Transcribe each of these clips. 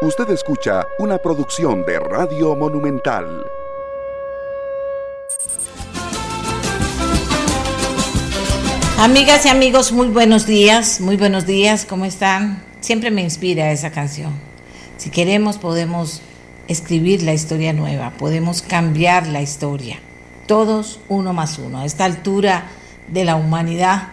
Usted escucha una producción de Radio Monumental. Amigas y amigos, muy buenos días, muy buenos días, ¿cómo están? Siempre me inspira esa canción. Si queremos podemos escribir la historia nueva, podemos cambiar la historia. Todos uno más uno. A esta altura de la humanidad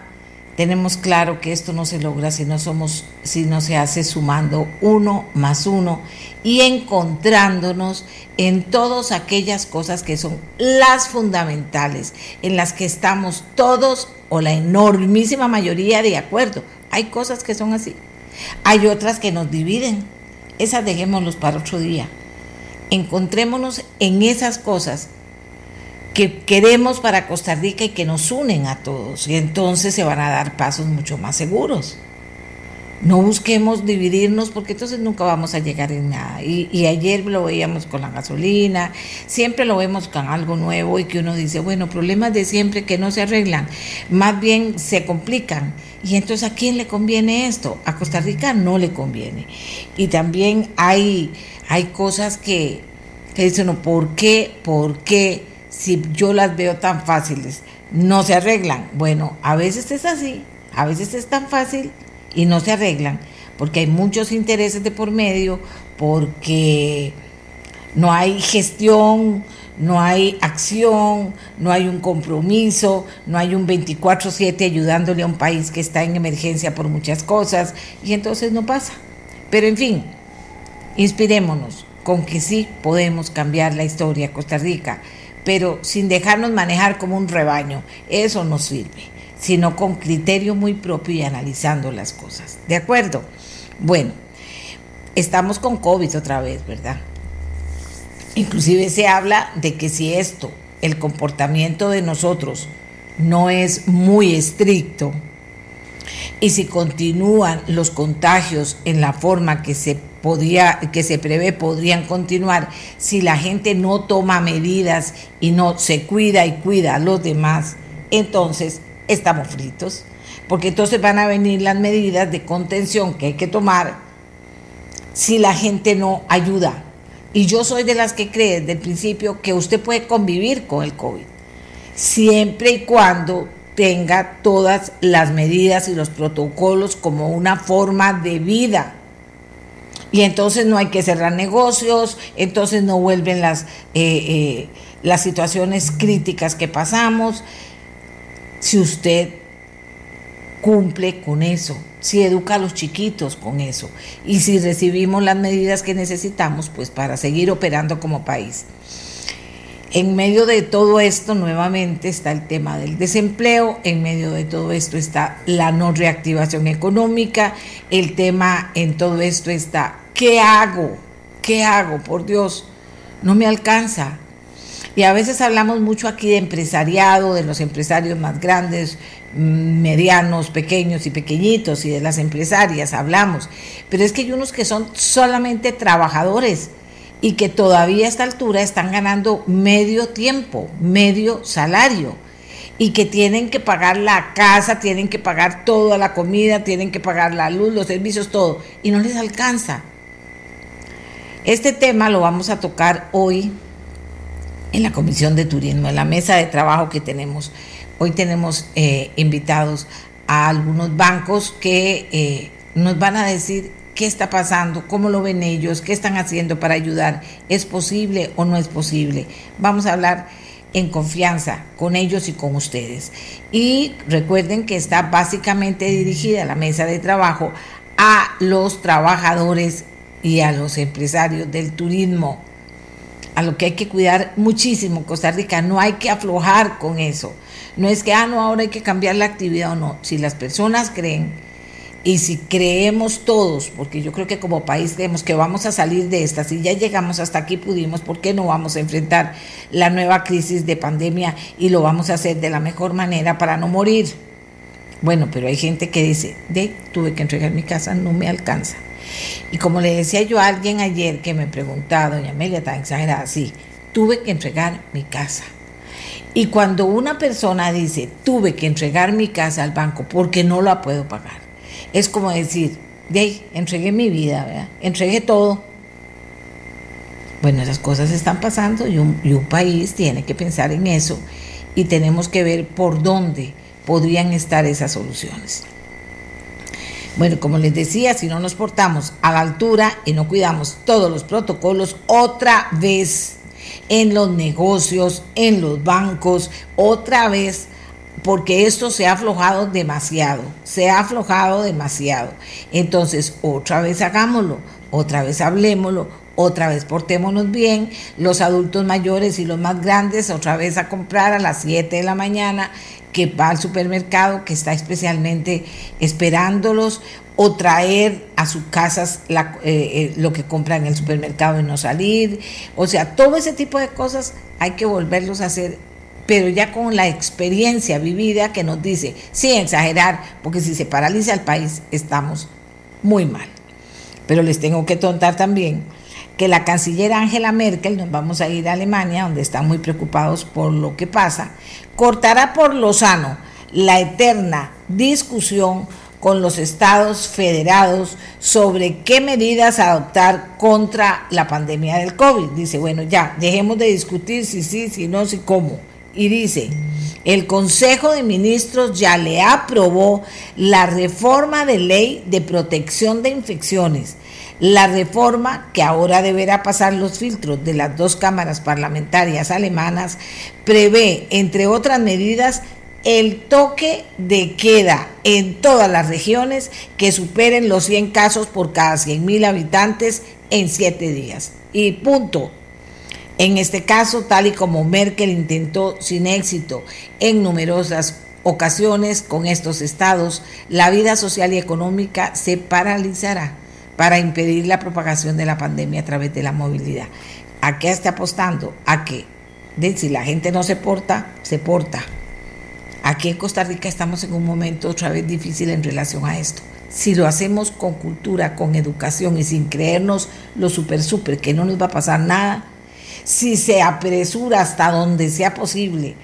tenemos claro que esto no se logra si no somos, si no se hace sumando uno más uno y encontrándonos en todas aquellas cosas que son las fundamentales, en las que estamos todos o la enormísima mayoría de acuerdo. Hay cosas que son así. Hay otras que nos dividen. Esas dejémoslos para otro día. Encontrémonos en esas cosas que queremos para Costa Rica y que nos unen a todos. Y entonces se van a dar pasos mucho más seguros. No busquemos dividirnos porque entonces nunca vamos a llegar en nada. Y, ayer lo veíamos con la gasolina, siempre lo vemos con algo nuevo y que uno dice, bueno, problemas de siempre que no se arreglan, más bien se complican. Y entonces, ¿a quién le conviene esto? A Costa Rica no le conviene. Y también hay, hay cosas que, que dicen, ¿por qué? ¿Por qué? Si yo las veo tan fáciles, no se arreglan. Bueno, a veces es así, a veces es tan fácil y no se arreglan, porque hay muchos intereses de por medio, porque no hay gestión, no hay acción, no hay un compromiso, no hay un 24/7 ayudándole a un país que está en emergencia por muchas cosas y entonces no pasa. Pero en fin, inspirémonos con que sí podemos cambiar la historia de Costa Rica pero sin dejarnos manejar como un rebaño. Eso no sirve, sino con criterio muy propio y analizando las cosas. ¿De acuerdo? Bueno, estamos con COVID otra vez, ¿verdad? Inclusive se habla de que si esto, el comportamiento de nosotros, no es muy estricto, y si continúan los contagios en la forma que se podría, que se prevé podrían continuar si la gente no toma medidas y no se cuida y cuida a los demás, entonces estamos fritos, porque entonces van a venir las medidas de contención que hay que tomar si la gente no ayuda. Y yo soy de las que cree desde el principio que usted puede convivir con el COVID, siempre y cuando tenga todas las medidas y los protocolos como una forma de vida. Y entonces no hay que cerrar negocios, entonces no vuelven las, eh, eh, las situaciones críticas que pasamos. Si usted cumple con eso, si educa a los chiquitos con eso y si recibimos las medidas que necesitamos, pues para seguir operando como país. En medio de todo esto, nuevamente está el tema del desempleo, en medio de todo esto está la no reactivación económica, el tema en todo esto está, ¿qué hago? ¿Qué hago? Por Dios, no me alcanza. Y a veces hablamos mucho aquí de empresariado, de los empresarios más grandes, mm, medianos, pequeños y pequeñitos, y de las empresarias hablamos. Pero es que hay unos que son solamente trabajadores y que todavía a esta altura están ganando medio tiempo, medio salario y que tienen que pagar la casa, tienen que pagar toda la comida, tienen que pagar la luz, los servicios, todo, y no les alcanza. Este tema lo vamos a tocar hoy en la Comisión de Turismo, en la mesa de trabajo que tenemos. Hoy tenemos eh, invitados a algunos bancos que eh, nos van a decir qué está pasando, cómo lo ven ellos, qué están haciendo para ayudar, es posible o no es posible. Vamos a hablar en confianza con ellos y con ustedes. Y recuerden que está básicamente dirigida la mesa de trabajo a los trabajadores y a los empresarios del turismo, a lo que hay que cuidar muchísimo Costa Rica, no hay que aflojar con eso. No es que, ah, no, ahora hay que cambiar la actividad o no. Si las personas creen y si creemos todos, porque yo creo que como país creemos que vamos a salir de esta, si ya llegamos hasta aquí pudimos, ¿por qué no vamos a enfrentar la nueva crisis de pandemia y lo vamos a hacer de la mejor manera para no morir? Bueno, pero hay gente que dice, de, tuve que entregar mi casa, no me alcanza. Y como le decía yo a alguien ayer que me preguntaba, doña Amelia, tan exagerada, sí, tuve que entregar mi casa. Y cuando una persona dice, tuve que entregar mi casa al banco porque no la puedo pagar, es como decir, de entregué mi vida, ¿verdad? entregué todo Bueno, esas cosas están pasando y un, y un país tiene que pensar en eso y tenemos que ver por dónde podrían estar esas soluciones. Bueno, como les decía, si no nos portamos a la altura y no cuidamos todos los protocolos, otra vez en los negocios, en los bancos, otra vez, porque esto se ha aflojado demasiado, se ha aflojado demasiado. Entonces, otra vez hagámoslo, otra vez hablemoslo, otra vez portémonos bien, los adultos mayores y los más grandes otra vez a comprar a las 7 de la mañana, que va al supermercado, que está especialmente esperándolos, o traer a sus casas eh, eh, lo que compran en el supermercado y no salir. O sea, todo ese tipo de cosas hay que volverlos a hacer, pero ya con la experiencia vivida que nos dice, sin exagerar, porque si se paraliza el país, estamos muy mal. Pero les tengo que contar también que la canciller Angela Merkel, nos vamos a ir a Alemania, donde están muy preocupados por lo que pasa, cortará por lo sano la eterna discusión con los estados federados sobre qué medidas adoptar contra la pandemia del COVID. Dice, bueno, ya, dejemos de discutir si sí, si no, si cómo. Y dice, el Consejo de Ministros ya le aprobó la reforma de ley de protección de infecciones la reforma, que ahora deberá pasar los filtros de las dos cámaras parlamentarias alemanas, prevé, entre otras medidas, el toque de queda en todas las regiones que superen los 100 casos por cada 100 mil habitantes en 7 días. Y punto. En este caso, tal y como Merkel intentó sin éxito en numerosas ocasiones con estos estados, la vida social y económica se paralizará para impedir la propagación de la pandemia a través de la movilidad. ¿A qué está apostando? A que si la gente no se porta, se porta. Aquí en Costa Rica estamos en un momento otra vez difícil en relación a esto. Si lo hacemos con cultura, con educación y sin creernos lo super super que no nos va a pasar nada, si se apresura hasta donde sea posible,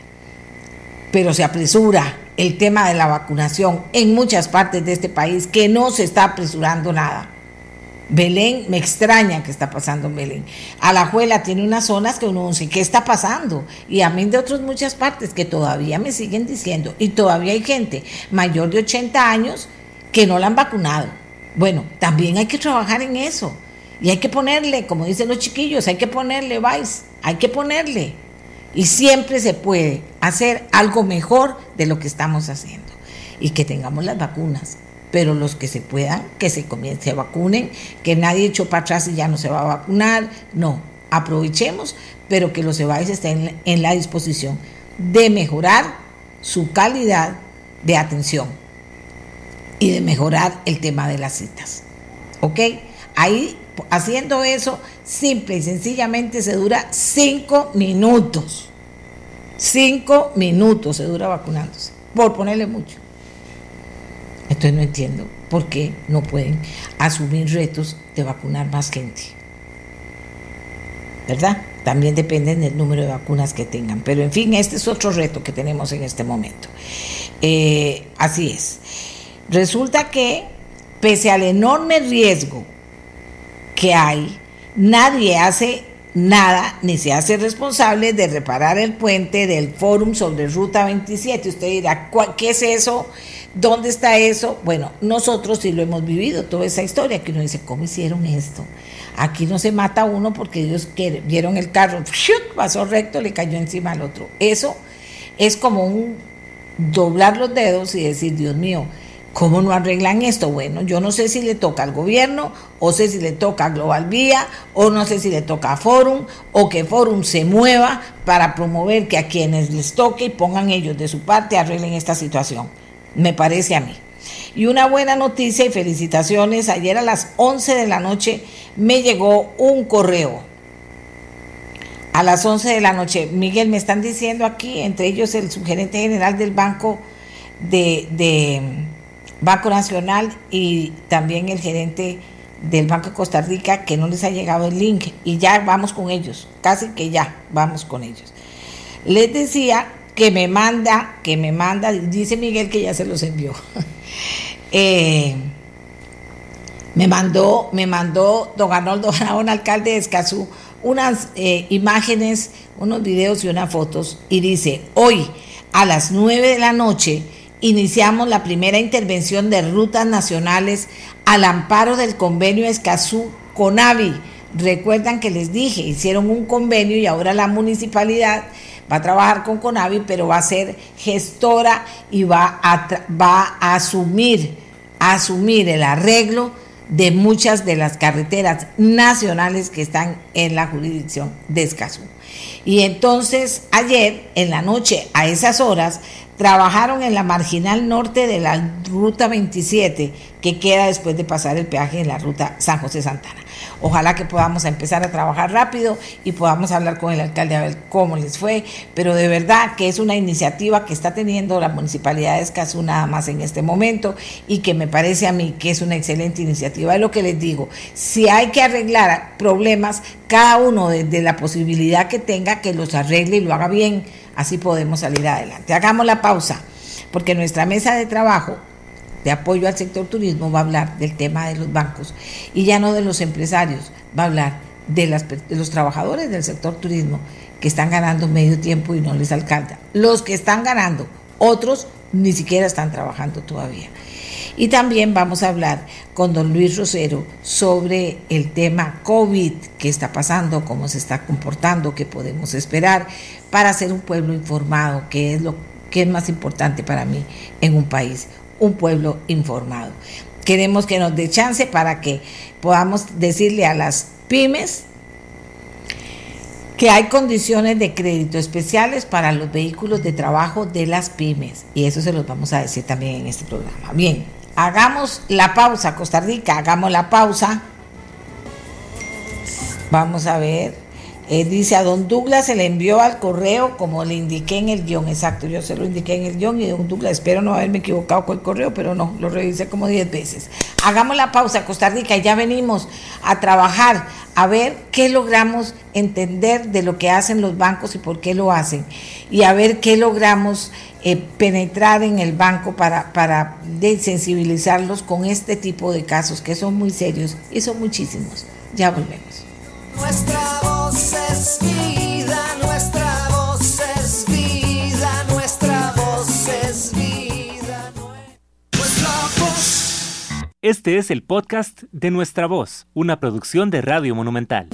pero se apresura el tema de la vacunación en muchas partes de este país, que no se está apresurando nada Belén, me extraña que está pasando en Belén. Alajuela tiene unas zonas que uno dice, ¿qué está pasando? Y a mí de otras muchas partes que todavía me siguen diciendo, y todavía hay gente mayor de 80 años que no la han vacunado. Bueno, también hay que trabajar en eso. Y hay que ponerle, como dicen los chiquillos, hay que ponerle, vais, hay que ponerle. Y siempre se puede hacer algo mejor de lo que estamos haciendo. Y que tengamos las vacunas pero los que se puedan, que se comience a vacunen, que nadie echó para atrás y ya no se va a vacunar, no, aprovechemos, pero que los EBAIS estén en la disposición de mejorar su calidad de atención y de mejorar el tema de las citas. ¿Ok? Ahí, haciendo eso, simple y sencillamente se dura cinco minutos. Cinco minutos se dura vacunándose, por ponerle mucho. Entonces no entiendo por qué no pueden asumir retos de vacunar más gente. ¿Verdad? También dependen del número de vacunas que tengan. Pero en fin, este es otro reto que tenemos en este momento. Eh, así es. Resulta que, pese al enorme riesgo que hay, nadie hace nada ni se hace responsable de reparar el puente del Fórum sobre Ruta 27. Usted dirá, ¿qué es eso? ¿Dónde está eso? Bueno, nosotros sí lo hemos vivido, toda esa historia, que uno dice, ¿cómo hicieron esto? Aquí no se mata uno porque ellos vieron el carro, pasó recto, le cayó encima al otro. Eso es como un doblar los dedos y decir, Dios mío, ¿cómo no arreglan esto? Bueno, yo no sé si le toca al gobierno, o sé si le toca a Global Vía, o no sé si le toca a Forum, o que Forum se mueva para promover que a quienes les toque y pongan ellos de su parte arreglen esta situación me parece a mí. Y una buena noticia y felicitaciones, ayer a las 11 de la noche me llegó un correo. A las 11 de la noche, Miguel, me están diciendo aquí, entre ellos el subgerente general del Banco de, Banco Nacional y también el gerente del Banco de Costa Rica que no les ha llegado el link y ya vamos con ellos, casi que ya vamos con ellos. Les decía que me manda, que me manda, dice Miguel que ya se los envió. Eh, me mandó, me mandó don Arnoldo un alcalde de Escazú, unas eh, imágenes, unos videos y unas fotos y dice, hoy a las 9 de la noche iniciamos la primera intervención de rutas nacionales al amparo del convenio Escazú Conavi. Recuerdan que les dije, hicieron un convenio y ahora la municipalidad va a trabajar con Conavi, pero va a ser gestora y va a, asumir, asumir el arreglo de muchas de las carreteras nacionales que están en la jurisdicción de Escazú. Y entonces ayer en la noche a esas horas trabajaron en la marginal norte de la ruta 27 que queda después de pasar el peaje en la ruta San José Santana. Ojalá que podamos empezar a trabajar rápido y podamos hablar con el alcalde a ver cómo les fue, pero de verdad que es una iniciativa que está teniendo la municipalidad de Escazú nada más en este momento y que me parece a mí que es una excelente iniciativa. Es lo que les digo, si hay que arreglar problemas, cada uno desde la posibilidad que tenga que los arregle y lo haga bien, así podemos salir adelante. Hagamos la pausa, porque nuestra mesa de trabajo de apoyo al sector turismo va a hablar del tema de los bancos y ya no de los empresarios, va a hablar de, las, los trabajadores del sector turismo que están ganando medio tiempo y no les alcanza. Los que están ganando, otros ni siquiera están trabajando todavía. Y también vamos a hablar con don Luis Rosero sobre el tema COVID, qué está pasando, cómo se está comportando, qué podemos esperar para ser un pueblo informado, que es lo que es más importante para mí en un país un pueblo informado. Queremos que nos dé chance para que podamos decirle a las pymes que hay condiciones de crédito especiales para los vehículos de trabajo de las pymes. Y eso se los vamos a decir también en este programa. Bien, hagamos la pausa, Costa Rica, hagamos la pausa. Vamos a ver. Eh, dice a don Douglas se le envió al correo como le indiqué en el guion, exacto, yo se lo indiqué en el guion y don Douglas, espero no haberme equivocado con el correo, pero no, lo revisé como 10 veces. Hagamos la pausa, Costa Rica, y ya venimos a trabajar, a ver qué logramos entender de lo que hacen los bancos y por qué lo hacen, y a ver qué logramos eh, penetrar en el banco para, para sensibilizarlos con este tipo de casos que son muy serios y son muchísimos. Ya volvemos. Nuestra Este es el podcast de Nuestra Voz, una producción de Radio Monumental.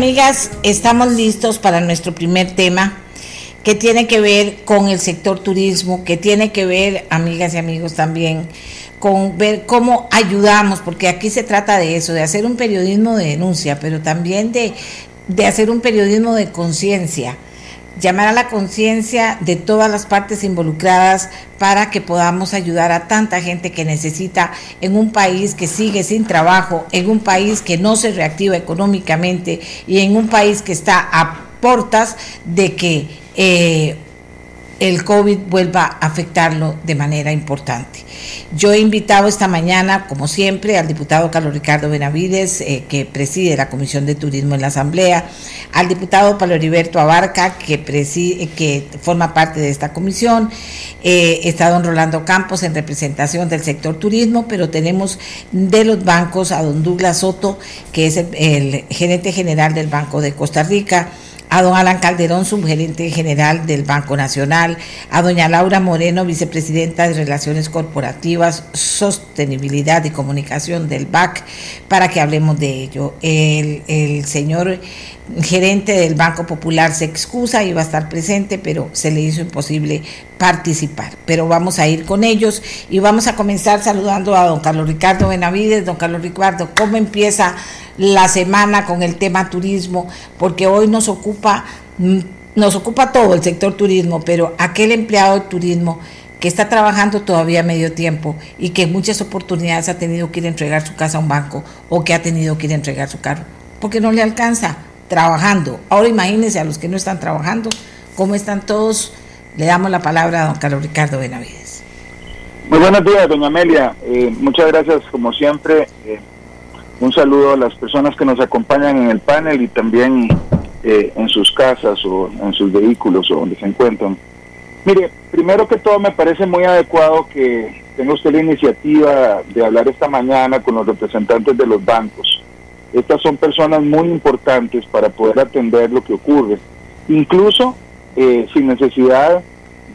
Amigas, estamos listos para nuestro primer tema que tiene que ver con el sector turismo, que tiene que ver, amigas y amigos, también con ver cómo ayudamos, porque aquí se trata de eso, de hacer un periodismo de denuncia, pero también de, de hacer un periodismo de conciencia llamar a la conciencia de todas las partes involucradas para que podamos ayudar a tanta gente que necesita en un país que sigue sin trabajo, en un país que no se reactiva económicamente y en un país que está a portas de que eh, el COVID vuelva a afectarlo de manera importante. Yo he invitado esta mañana, como siempre, al diputado Carlos Ricardo Benavides, eh, que preside la Comisión de Turismo en la Asamblea, al diputado Pablo Heriberto Abarca, que, preside, que forma parte de esta comisión, eh, está don Rolando Campos en representación del sector turismo, pero tenemos de los bancos a don Douglas Soto, que es el gerente general del Banco de Costa Rica, a don Alan Calderón, subgerente general del Banco Nacional, a doña Laura Moreno, vicepresidenta de Relaciones Corporativas, Sostenibilidad y Comunicación del BAC, para que hablemos de ello. El, señor gerente del Banco Popular se excusa, iba a estar presente, pero se le hizo imposible participar. Pero vamos a ir con ellos y vamos a comenzar saludando a don Carlos Ricardo Benavides. Don Carlos Ricardo, ¿cómo empieza la semana con el tema turismo? Porque hoy nos ocupa, mm, nos ocupa todo el sector turismo, pero aquel empleado de turismo que está trabajando todavía medio tiempo y que en muchas oportunidades ha tenido que ir a entregar su casa a un banco o que ha tenido que ir a entregar su carro, porque no le alcanza trabajando. Ahora imagínense a los que no están trabajando, cómo están todos. Le damos la palabra a don Carlos Ricardo Benavides. Muy buenos días, doña Amelia. Eh, muchas gracias, como siempre. Eh, un saludo a las personas que nos acompañan en el panel y también eh, en sus casas o en sus vehículos o donde se encuentran. Mire, primero que todo me parece muy adecuado que tenga usted la iniciativa de hablar esta mañana con los representantes de los bancos. Estas son personas muy importantes para poder atender lo que ocurre, incluso eh, sin necesidad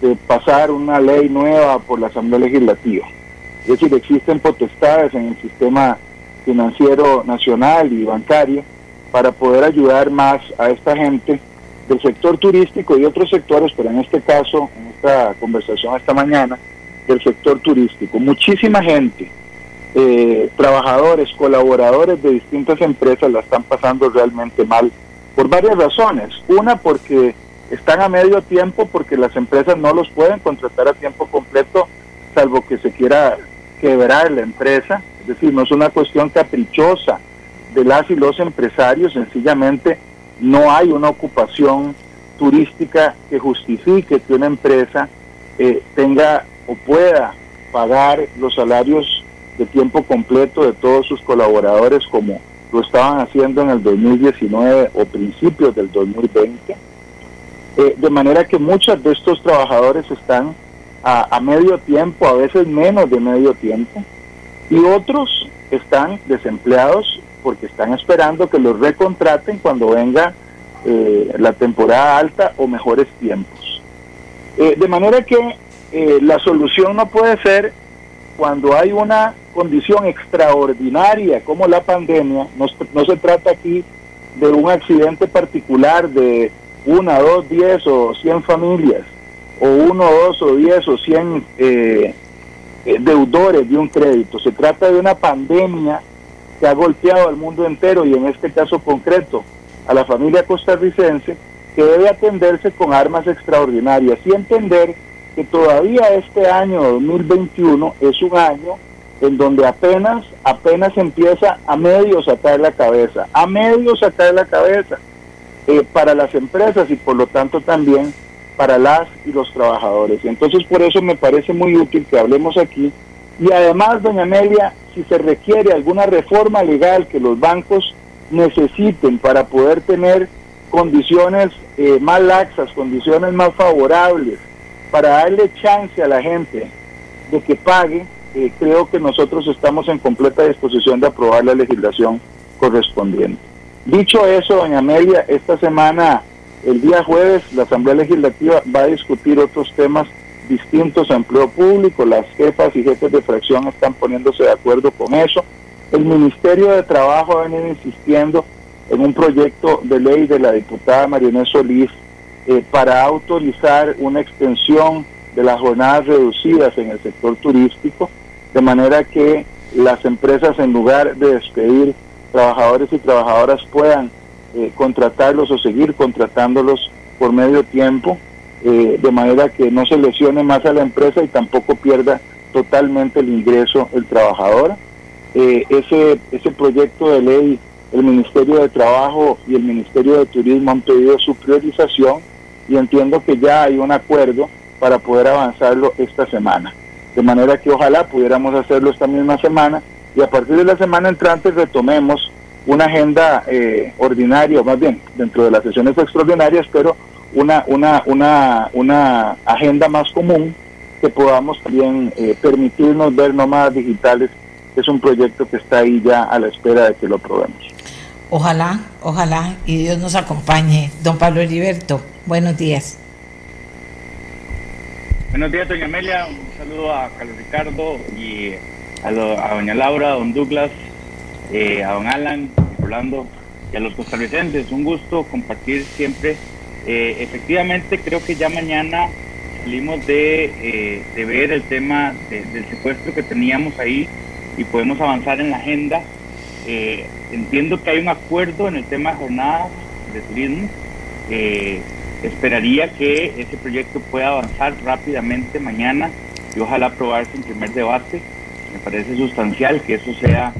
de pasar una ley nueva por la Asamblea Legislativa. Es decir, existen potestades en el sistema financiero nacional y bancario para poder ayudar más a esta gente del sector turístico y otros sectores, pero en este caso, en esta conversación esta mañana, del sector turístico. Muchísima gente, eh, trabajadores, colaboradores de distintas empresas la están pasando realmente mal por varias razones. Una, porque están a medio tiempo, porque las empresas no los pueden contratar a tiempo completo, salvo que se quiera quebrar la empresa. Es decir, no es una cuestión caprichosa de las y los empresarios, sencillamente no hay una ocupación turística que justifique que una empresa eh, tenga o pueda pagar los salarios de tiempo completo de todos sus colaboradores como lo estaban haciendo en el 2019 o principios del 2020. Eh, de manera que muchos de estos trabajadores están a, medio tiempo, a veces menos de medio tiempo, y otros están desempleados porque están esperando que los recontraten cuando venga eh, la temporada alta o mejores tiempos. Eh, de manera que eh, la solución no puede ser cuando hay una condición extraordinaria como la pandemia, no, no se trata aquí de un accidente particular de una, dos, diez o cien familias, o uno, dos o diez o cien deudores de un crédito. Se trata de una pandemia que ha golpeado al mundo entero y en este caso concreto a la familia costarricense, que debe atenderse con armas extraordinarias y entender que todavía este año 2021 es un año en donde apenas, apenas empieza a medio sacar la cabeza, a medio sacar la cabeza eh, para las empresas y por lo tanto también para las y los trabajadores. Entonces por eso me parece muy útil que hablemos aquí y además, doña Amelia, si se requiere alguna reforma legal que los bancos necesiten para poder tener condiciones eh, más laxas, condiciones más favorables, para darle chance a la gente de que pague, creo que nosotros estamos en completa disposición de aprobar la legislación correspondiente. Dicho eso, doña Amelia, esta semana, el día jueves, la Asamblea Legislativa va a discutir otros temas distintos a empleo público, las jefas y jefes de fracción están poniéndose de acuerdo con eso. El Ministerio de Trabajo ha venido insistiendo en un proyecto de ley de la diputada Marionés Solís eh, para autorizar una extensión de las jornadas reducidas en el sector turístico, de manera que las empresas en lugar de despedir trabajadores y trabajadoras puedan eh, contratarlos o seguir contratándolos por medio tiempo eh, de manera que no se lesione más a la empresa y tampoco pierda totalmente el ingreso el trabajador. Eh, ese, ese proyecto de ley, el Ministerio de Trabajo y el Ministerio de Turismo han pedido su priorización y entiendo que ya hay un acuerdo para poder avanzarlo esta semana. De manera que ojalá pudiéramos hacerlo esta misma semana y a partir de la semana entrante retomemos una agenda eh, ordinaria, o más bien dentro de las sesiones extraordinarias, pero una, una, una, una agenda más común que podamos también eh, permitirnos ver nómadas digitales. Es un proyecto que está ahí ya a la espera de que lo probemos. Ojalá, ojalá, y Dios nos acompañe. Don Pablo Heriberto, buenos días. Buenos días, doña Amelia. Un saludo a Carlos Ricardo y a, do, a doña Laura, a don Douglas, eh, a don Alan, Orlando. y a los costarricenses. Un gusto compartir siempre. Eh, efectivamente, creo que ya mañana salimos de, eh, de ver el tema de- del secuestro que teníamos ahí y podemos avanzar en la agenda. Entiendo que hay un acuerdo en el tema de jornadas de turismo. Esperaría que ese proyecto pueda avanzar rápidamente mañana y ojalá aprobarse en primer debate. Me parece sustancial que eso sea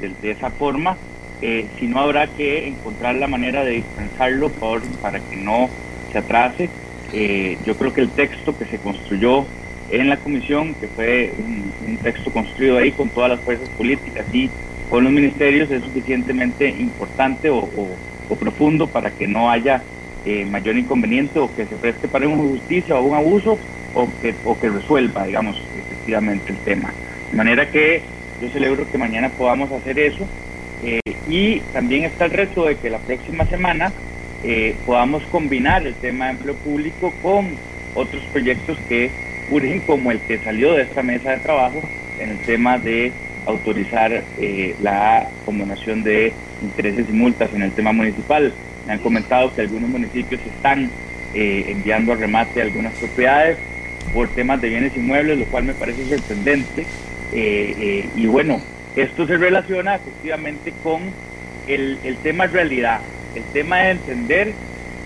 de, esa forma. Eh, si no, habrá que encontrar la manera de dispensarlo por, para que no se atrase. Eh, yo creo que el texto que se construyó en la comisión, que fue un, texto construido ahí con todas las fuerzas políticas y con los ministerios, es suficientemente importante o- o profundo para que no haya eh, mayor inconveniente o que se preste para una injusticia o un abuso o que, o que resuelva, digamos, efectivamente el tema. De manera que yo celebro que mañana podamos hacer eso eh, y también está el reto de que la próxima semana eh, podamos combinar el tema de empleo público con otros proyectos que urgen, como el que salió de esta mesa de trabajo en el tema de autorizar la combinación de intereses y multas en el tema municipal. Me han comentado que algunos municipios están eh, enviando a remate algunas propiedades por temas de bienes inmuebles, lo cual me parece sorprendente. Eh, eh, y bueno, esto se relaciona efectivamente con el, el tema realidad, el tema de entender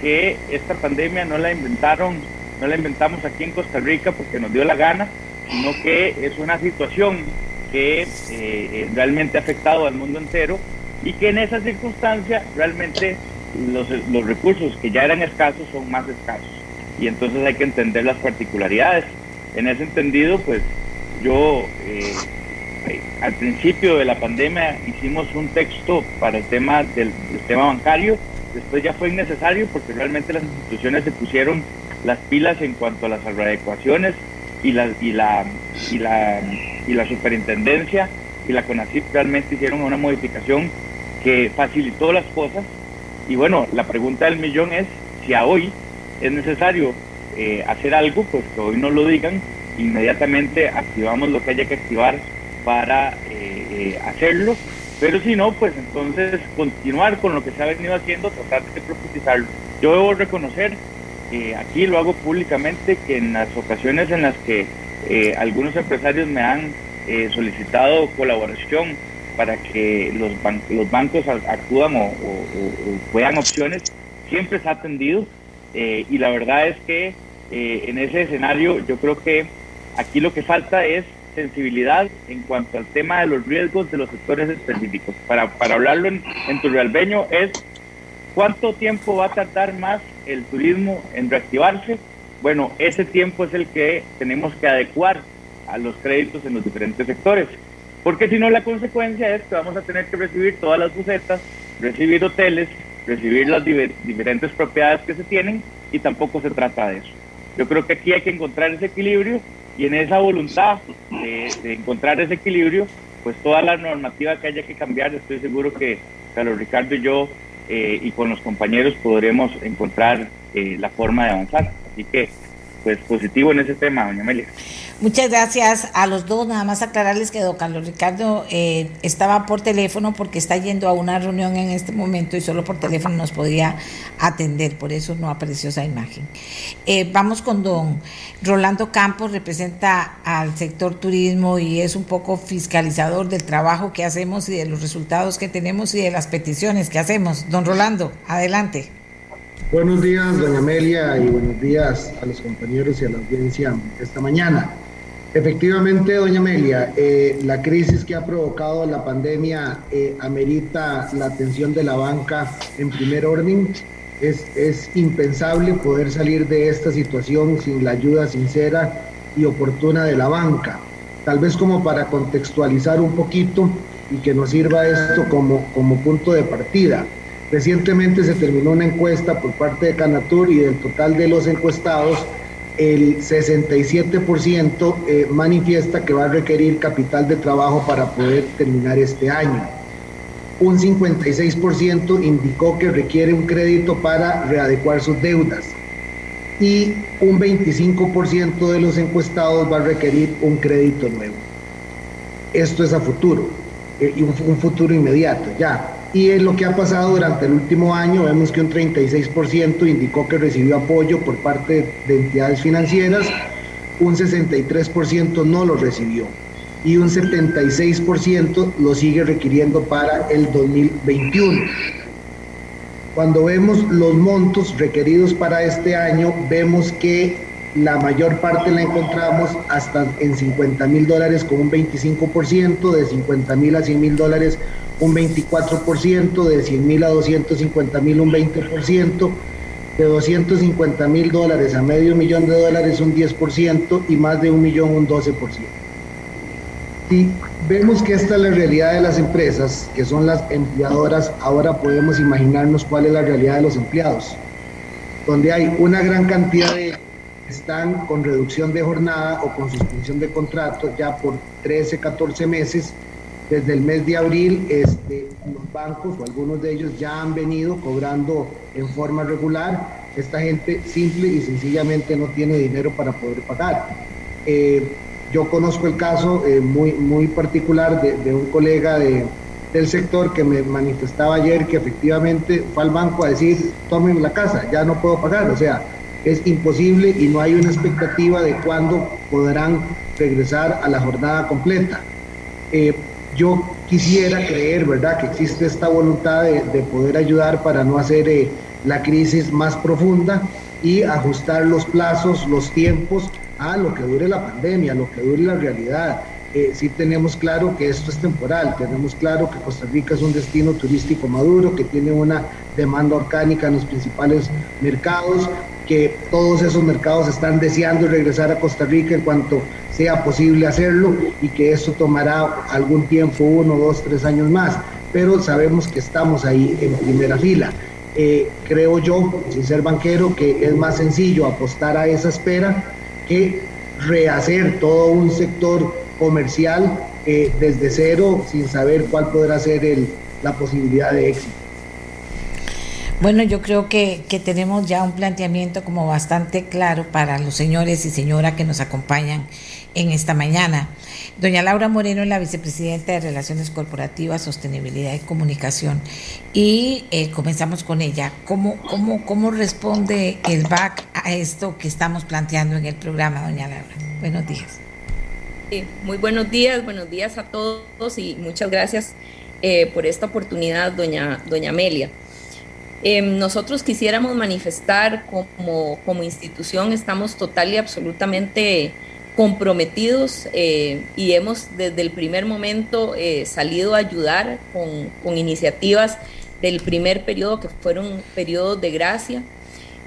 que esta pandemia no la inventaron, no la inventamos aquí en Costa Rica porque nos dio la gana, sino que es una situación que realmente ha afectado al mundo entero y que en esa circunstancia realmente los, los recursos que ya eran escasos son más escasos y entonces hay que entender las particularidades. En ese entendido, pues yo eh, eh, al principio de la pandemia hicimos un texto para el tema del, del tema bancario, después ya fue innecesario porque realmente las instituciones se pusieron las pilas en cuanto a las readecuaciones y la, y la, y la, y la superintendencia y la CONACYT realmente hicieron una modificación que facilitó las cosas. Y bueno, la pregunta del millón es si a hoy es necesario eh, hacer algo, pues que hoy no lo digan, inmediatamente activamos lo que haya que activar para eh, eh, hacerlo, pero si no, pues entonces continuar con lo que se ha venido haciendo, tratar de profundizarlo. Yo debo reconocer, eh, aquí lo hago públicamente, que en las ocasiones en las que eh, algunos empresarios me han solicitado colaboración para que los, los bancos acudan o, o- o- puedan opciones, siempre se ha atendido eh, y la verdad es que eh, en ese escenario yo creo que aquí lo que falta es sensibilidad en cuanto al tema de los riesgos de los sectores específicos. Para, para hablarlo en, en es cuánto tiempo va a tardar más el turismo en reactivarse. Bueno, ese tiempo es el que tenemos que adecuar a los créditos en los diferentes sectores. Porque si no, la consecuencia es que vamos a tener que recibir todas las bucetas, recibir hoteles, recibir las diver- diferentes propiedades que se tienen y tampoco se trata de eso. Yo creo que aquí hay que encontrar ese equilibrio y en esa voluntad de, encontrar ese equilibrio, pues toda la normativa que haya que cambiar, estoy seguro que Carlos Ricardo y yo eh, y con los compañeros podremos encontrar eh, la forma de avanzar. Así que, pues positivo en ese tema, doña Amelia. Muchas gracias a los dos. Nada más aclararles que don Carlos Ricardo eh, estaba por teléfono porque está yendo a una reunión en este momento y solo por teléfono nos podía atender. Por eso no apareció esa imagen. Eh, vamos con don Rolando Campos, representa al sector turismo y es un poco fiscalizador del trabajo que hacemos y de los resultados que tenemos y de las peticiones que hacemos. Don Rolando, adelante. Buenos días, doña Amelia, y buenos días a los compañeros y a la audiencia esta mañana. Efectivamente, doña Amelia, eh, la crisis que ha provocado la pandemia eh, amerita la atención de la banca en primer orden. Es, es impensable poder salir de esta situación sin la ayuda sincera y oportuna de la banca. Tal vez como para contextualizar un poquito y que nos sirva esto como, como punto de partida. Recientemente se terminó una encuesta por parte de Canatur y del total de los encuestados, el 67% eh, manifiesta que va a requerir capital de trabajo para poder terminar este año. Un 56% indicó que requiere un crédito para readecuar sus deudas y un 25% de los encuestados va a requerir un crédito nuevo. Esto es a futuro eh, y un, un futuro inmediato ya. Y en lo que ha pasado durante el último año, vemos que un 36% indicó que recibió apoyo por parte de entidades financieras, un 63% no lo recibió. Y un 76% lo sigue requiriendo para el 2021. Cuando vemos los montos requeridos para este año, vemos que la mayor parte la encontramos hasta en 50 mil dólares con un 25%, de 50 mil a 100 mil dólares un 24%, de 100 mil a 250 mil un 20%, de 250 mil dólares a medio millón de dólares un 10% y más de un millón un 12%. Si vemos que esta es la realidad de las empresas, que son las empleadoras, ahora podemos imaginarnos cuál es la realidad de los empleados, donde hay una gran cantidad de están con reducción de jornada o con suspensión de contrato ya por 13, 14 meses. Desde el mes de abril, este, los bancos o algunos de ellos ya han venido cobrando en forma regular. Esta gente simple y sencillamente no tiene dinero para poder pagar. Eh, yo conozco el caso eh, muy, muy particular de, un colega de, del sector que me manifestaba ayer que efectivamente fue al banco a decir, tomen la casa, ya no puedo pagar. O sea, es imposible y no hay una expectativa de cuándo podrán regresar a la jornada completa. Eh, yo quisiera creer, ¿verdad?, que existe esta voluntad de, de poder ayudar para no hacer eh, la crisis más profunda y ajustar los plazos, los tiempos a lo que dure la pandemia, a lo que dure la realidad. Eh, sí tenemos claro que esto es temporal, tenemos claro que Costa Rica es un destino turístico maduro, que tiene una demanda orgánica en los principales mercados, que todos esos mercados están deseando regresar a Costa Rica en cuanto sea posible hacerlo y que eso tomará algún tiempo, uno, dos, tres años más, pero sabemos que estamos ahí en primera fila. Eh, creo yo, sin ser banquero, que es más sencillo apostar a esa espera que rehacer todo un sector comercial eh, desde cero sin saber cuál podrá ser el, la posibilidad de éxito. Bueno, yo creo que, tenemos ya un planteamiento como bastante claro para los señores y señoras que nos acompañan en esta mañana. Doña Laura Moreno es la vicepresidenta de Relaciones Corporativas, Sostenibilidad y Comunicación. Y eh, comenzamos con ella. ¿Cómo, cómo, ¿Cómo responde el BAC a esto que estamos planteando en el programa, doña Laura? Buenos días. Sí, muy buenos días, buenos días a todos y muchas gracias eh, por esta oportunidad, doña, doña Amelia. Eh, nosotros quisiéramos manifestar como, como institución, estamos total y absolutamente comprometidos eh, y hemos desde el primer momento eh, salido a ayudar con, con, iniciativas del primer periodo, que fueron periodos de gracia.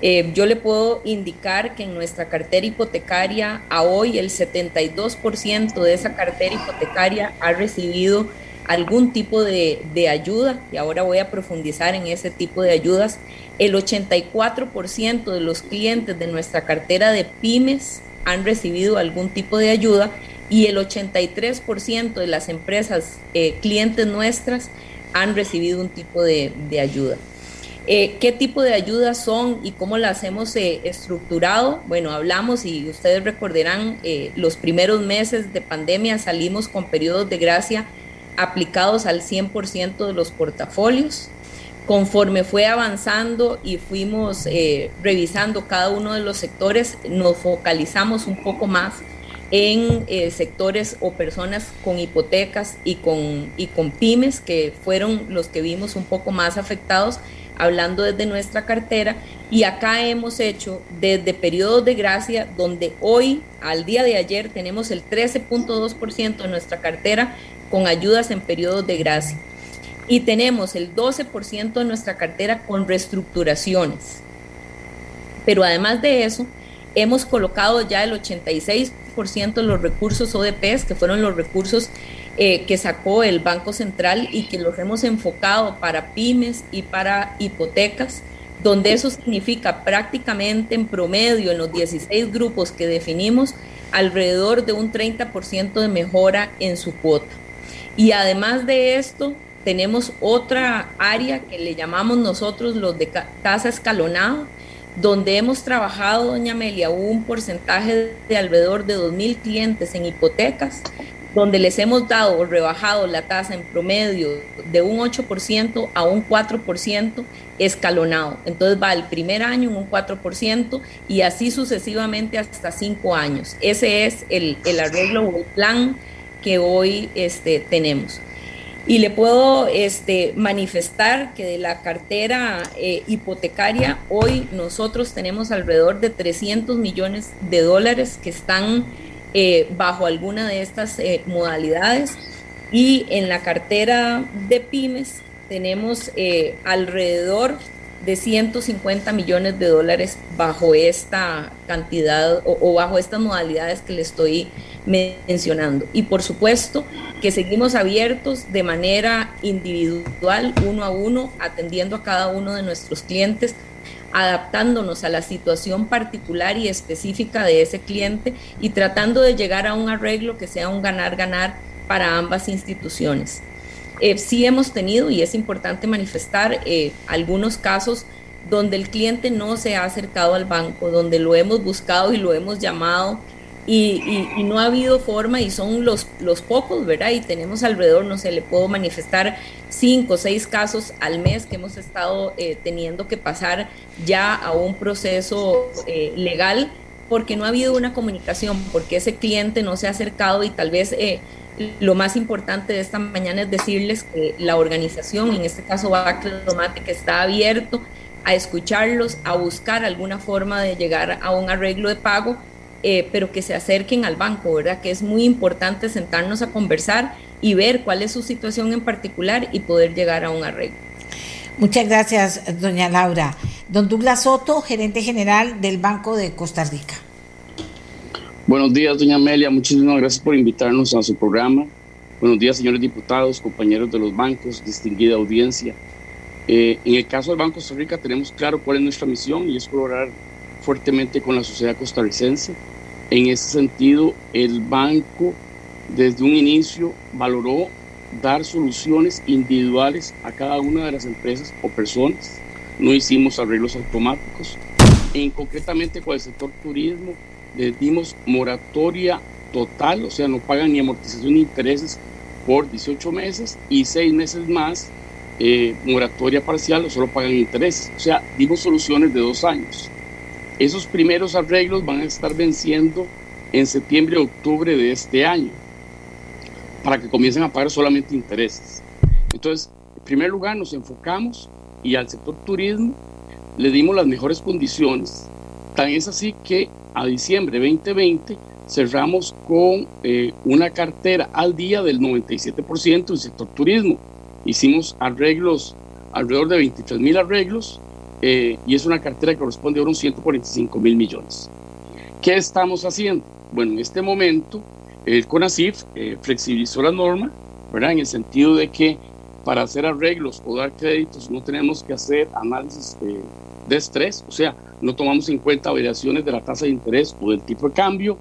Eh, yo le puedo indicar que en nuestra cartera hipotecaria, a hoy el 72% de esa cartera hipotecaria ha recibido algún tipo de, ayuda, y ahora voy a profundizar en ese tipo de ayudas. El 84% de los clientes de nuestra cartera de pymes han recibido algún tipo de ayuda y el 83% de las empresas eh, clientes nuestras han recibido un tipo de, ayuda. Eh, ¿Qué tipo de ayudas son y cómo las hemos eh, estructurado? Bueno, hablamos y ustedes recordarán, los primeros meses de pandemia salimos con periodos de gracia aplicados al 100% de los portafolios. Conforme fue avanzando y fuimos eh, revisando cada uno de los sectores, nos focalizamos un poco más en eh, sectores o personas con hipotecas y con, y con pymes, que fueron los que vimos un poco más afectados, hablando desde nuestra cartera. Y acá hemos hecho desde periodos de gracia, donde hoy, al día de ayer, tenemos el 13.2% de nuestra cartera con ayudas en periodos de gracia. Y tenemos el 12% de nuestra cartera con reestructuraciones. Pero además de eso, hemos colocado ya el 86% de los recursos ODPs, que fueron los recursos eh, que sacó el Banco Central y que los hemos enfocado para pymes y para hipotecas, donde eso significa prácticamente en promedio en los 16 grupos que definimos alrededor de un 30% de mejora en su cuota. Y además de esto, tenemos otra área que le llamamos nosotros los de tasa escalonada, donde hemos trabajado, doña Amelia, un porcentaje de alrededor de 2.000 clientes en hipotecas donde les hemos dado o rebajado la tasa en promedio de un 8% a un 4% escalonado. Entonces va el primer año en un 4% y así sucesivamente hasta 5 años. Ese es el, arreglo o el plan que hoy este, tenemos. Y le puedo este, manifestar que de la cartera eh, hipotecaria, hoy nosotros tenemos alrededor de 300 millones de dólares que están eh, bajo alguna de estas eh, modalidades. Y en la cartera de pymes tenemos eh, alrededor de 150 millones de dólares bajo esta cantidad o, bajo estas modalidades que le estoy mencionando. Y por supuesto que seguimos abiertos de manera individual, uno a uno, atendiendo a cada uno de nuestros clientes adaptándonos a la situación particular y específica de ese cliente y tratando de llegar a un arreglo que sea un ganar-ganar para ambas instituciones. Eh, sí hemos tenido, y es importante manifestar, eh, algunos casos donde el cliente no se ha acercado al banco, donde lo hemos buscado y lo hemos llamado y, no ha habido forma y son los, los pocos, ¿verdad? Y tenemos alrededor, no sé, le puedo manifestar cinco o seis casos al mes que hemos estado eh, teniendo que pasar ya a un proceso eh, legal porque no ha habido una comunicación, porque ese cliente no se ha acercado y tal vez eh, lo más importante de esta mañana es decirles que la organización, en este caso Bacle Tomate, que está abierto a escucharlos, a buscar alguna forma de llegar a un arreglo de pago eh, pero que se acerquen al banco, ¿verdad? Que es muy importante sentarnos a conversar y ver cuál es su situación en particular y poder llegar a un arreglo. Muchas gracias, doña Laura. Don Douglas Soto, gerente general del Banco de Costa Rica. Buenos días, doña Amelia. Muchísimas gracias por invitarnos a su programa. Buenos días, señores diputados, compañeros de los bancos, distinguida audiencia. Eh, en el caso del Banco de Costa Rica tenemos claro cuál es nuestra misión y es colaborar fuertemente con la sociedad costarricense. En ese sentido, el banco desde un inicio valoró dar soluciones individuales a cada una de las empresas o personas. No hicimos arreglos automáticos. En concretamente con el sector turismo, les dimos moratoria total, o sea, no pagan ni amortización ni intereses por 18 meses y 6 meses más eh, moratoria parcial o solo pagan intereses. O sea, dimos soluciones de dos años. Esos primeros arreglos van a estar venciendo en septiembre o octubre de este año para que comiencen a pagar solamente intereses. Entonces, en primer lugar, nos enfocamos y al sector turismo le dimos las mejores condiciones. Tan es así que a diciembre 2020 cerramos con eh, una cartera al día del 97% del sector turismo. Hicimos arreglos, alrededor de 23 mil arreglos eh, y es una cartera que corresponde a unos 145 mil millones. ¿Qué estamos haciendo? Bueno, en este momento el CONACIF eh, flexibilizó la norma, ¿verdad? En el sentido de que para hacer arreglos o dar créditos no tenemos que hacer análisis eh, de estrés, o sea, no tomamos en cuenta variaciones de la tasa de interés o del tipo de cambio,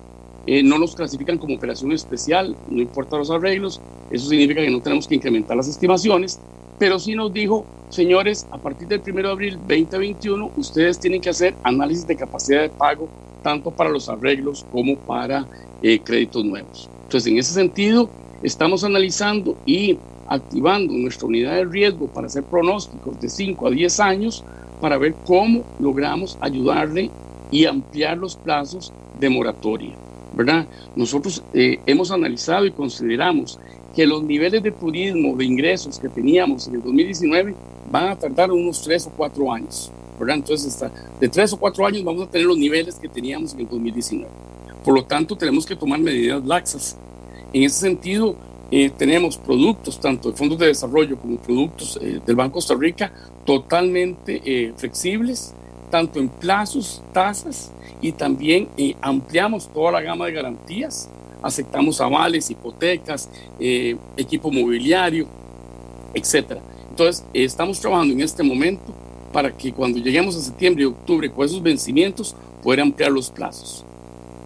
no nos clasifican como operación especial, no importa los arreglos, eso significa que no tenemos que incrementar las estimaciones, pero sí nos dijo señores, a partir del 1 de abril 2021, ustedes tienen que hacer análisis de capacidad de pago, tanto para los arreglos como para eh, créditos nuevos. Entonces, en ese sentido, estamos analizando y activando nuestra unidad de riesgo para hacer pronósticos de 5 a 10 años para ver cómo logramos ayudarle y ampliar los plazos de moratoria. ¿verdad? Nosotros eh, hemos analizado y consideramos que los niveles de turismo, de ingresos que teníamos en el 2019 van a tardar unos tres o cuatro años. ¿verdad? Entonces, de tres o cuatro años vamos a tener los niveles que teníamos en el 2019. Por lo tanto, tenemos que tomar medidas laxas. En ese sentido, eh, tenemos productos, tanto de fondos de desarrollo como productos eh, del Banco Costa Rica, totalmente eh, flexibles, tanto en plazos, tasas, y también ampliamos toda la gama de garantías. Aceptamos avales, hipotecas, equipo mobiliario, etcétera. Entonces, estamos trabajando en este momento para que cuando lleguemos a septiembre y octubre con esos vencimientos, poder ampliar los plazos.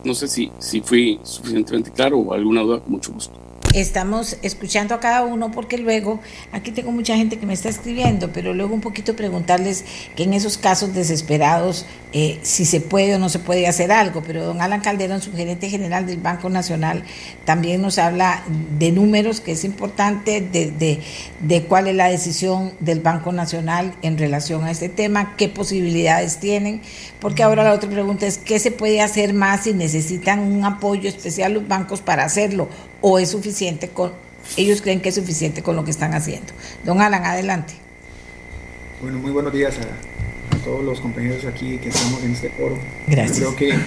No sé si, si fui suficientemente claro o alguna duda, con mucho gusto. Estamos escuchando a cada uno porque luego, aquí tengo mucha gente que me está escribiendo, pero luego un poquito preguntarles que en esos casos desesperados, eh, si se puede o no se puede hacer algo. Pero don Alan Calderón, su gerente general del Banco Nacional, también nos habla de números, que es importante, de, de, de cuál es la decisión del Banco Nacional en relación a este tema, qué posibilidades tienen, porque ahora la otra pregunta es, ¿qué se puede hacer más si necesitan un apoyo especial los bancos para hacerlo? ¿O es suficiente con, ellos creen que es suficiente con lo que están haciendo? Don Alan, adelante. Bueno, muy buenos días a, a todos los compañeros aquí que estamos en este foro. Gracias. Yo creo que